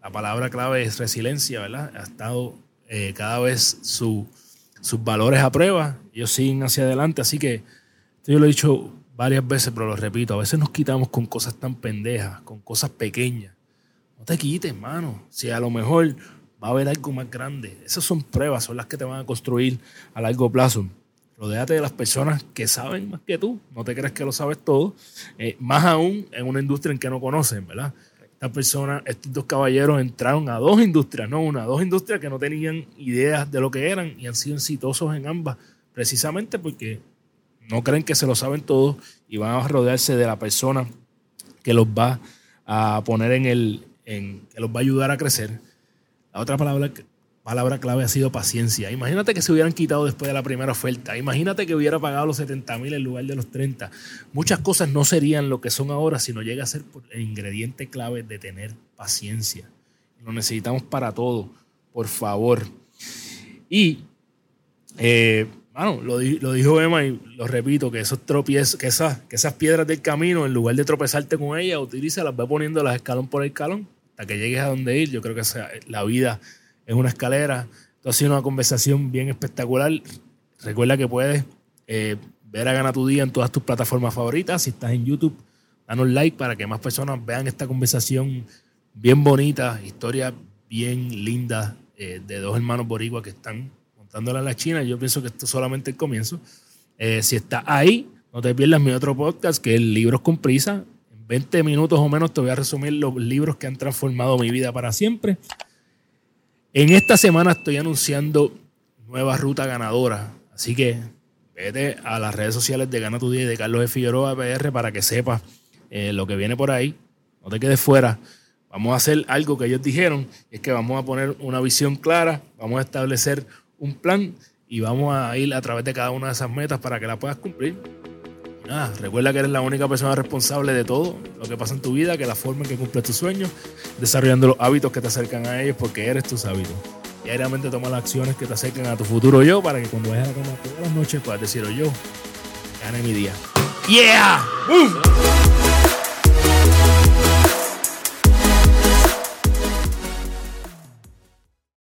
La palabra clave es resiliencia, ¿verdad? Ha estado eh, cada vez su- sus valores a prueba, ellos siguen hacia adelante, así que esto yo lo he dicho varias veces, pero lo repito, a veces nos quitamos con cosas tan pendejas, con cosas pequeñas. Te quites, mano. Si a lo mejor va a haber algo más grande. Esas son pruebas, son las que te van a construir a largo plazo. Rodéate de las personas que saben más que tú. No te crees que lo sabes todo. Eh, más aún en una industria en que no conocen, ¿verdad? Estas personas, estos dos caballeros entraron a dos industrias, no una, dos industrias que no tenían ideas de lo que eran y han sido exitosos en ambas, precisamente porque no creen que se lo saben todo y van a rodearse de la persona que los va a poner en el, en, que los va a ayudar a crecer. La otra palabra, palabra clave ha sido paciencia. Imagínate que se hubieran quitado después de la primera oferta. Imagínate que hubiera pagado los 70 mil en lugar de los 30. Muchas cosas no serían lo que son ahora si no llega a ser el ingrediente clave de tener paciencia. Lo necesitamos para todo, por favor. Y, eh, mano, lo, lo dijo Emma y lo repito, que esos tropiezos, que esas, que esas piedras del camino, en lugar de tropezarte con ellas, utilízalas, ve poniéndolas escalón por escalón hasta que llegues a donde ir. Yo creo que la vida es una escalera. Esto ha sido una conversación bien espectacular. Recuerda que puedes eh, ver a Gana tu Día en todas tus plataformas favoritas. Si estás en YouTube, danos like para que más personas vean esta conversación bien bonita, historia bien linda eh, de dos hermanos boricuas que están montándola en la China. Yo pienso que esto es solamente el comienzo. Eh, si estás ahí, no te pierdas mi otro podcast que es Libros con Prisa. En 20 minutos o menos te voy a resumir los libros que han transformado mi vida para siempre. En esta semana estoy anunciando nueva ruta ganadora. Así que vete a las redes sociales de Gana tu Día y de Carlos de Figueroa PR para que sepas eh, lo que viene por ahí. No te quedes fuera. Vamos a hacer algo que ellos dijeron, es que vamos a poner una visión clara, vamos a establecer un plan y vamos a ir a través de cada una de esas metas para que la puedas cumplir. Nada, recuerda que eres la única persona responsable de todo lo que pasa en tu vida, que la forma en que cumples tus sueños, desarrollando los hábitos que te acercan a ellos porque eres tus hábitos. Diariamente toma las acciones que te acercan a tu futuro yo para que cuando vayas a cama todas las noches puedas decir, "Oh, yo, gané mi día. ¡Yeah! ¡Uf!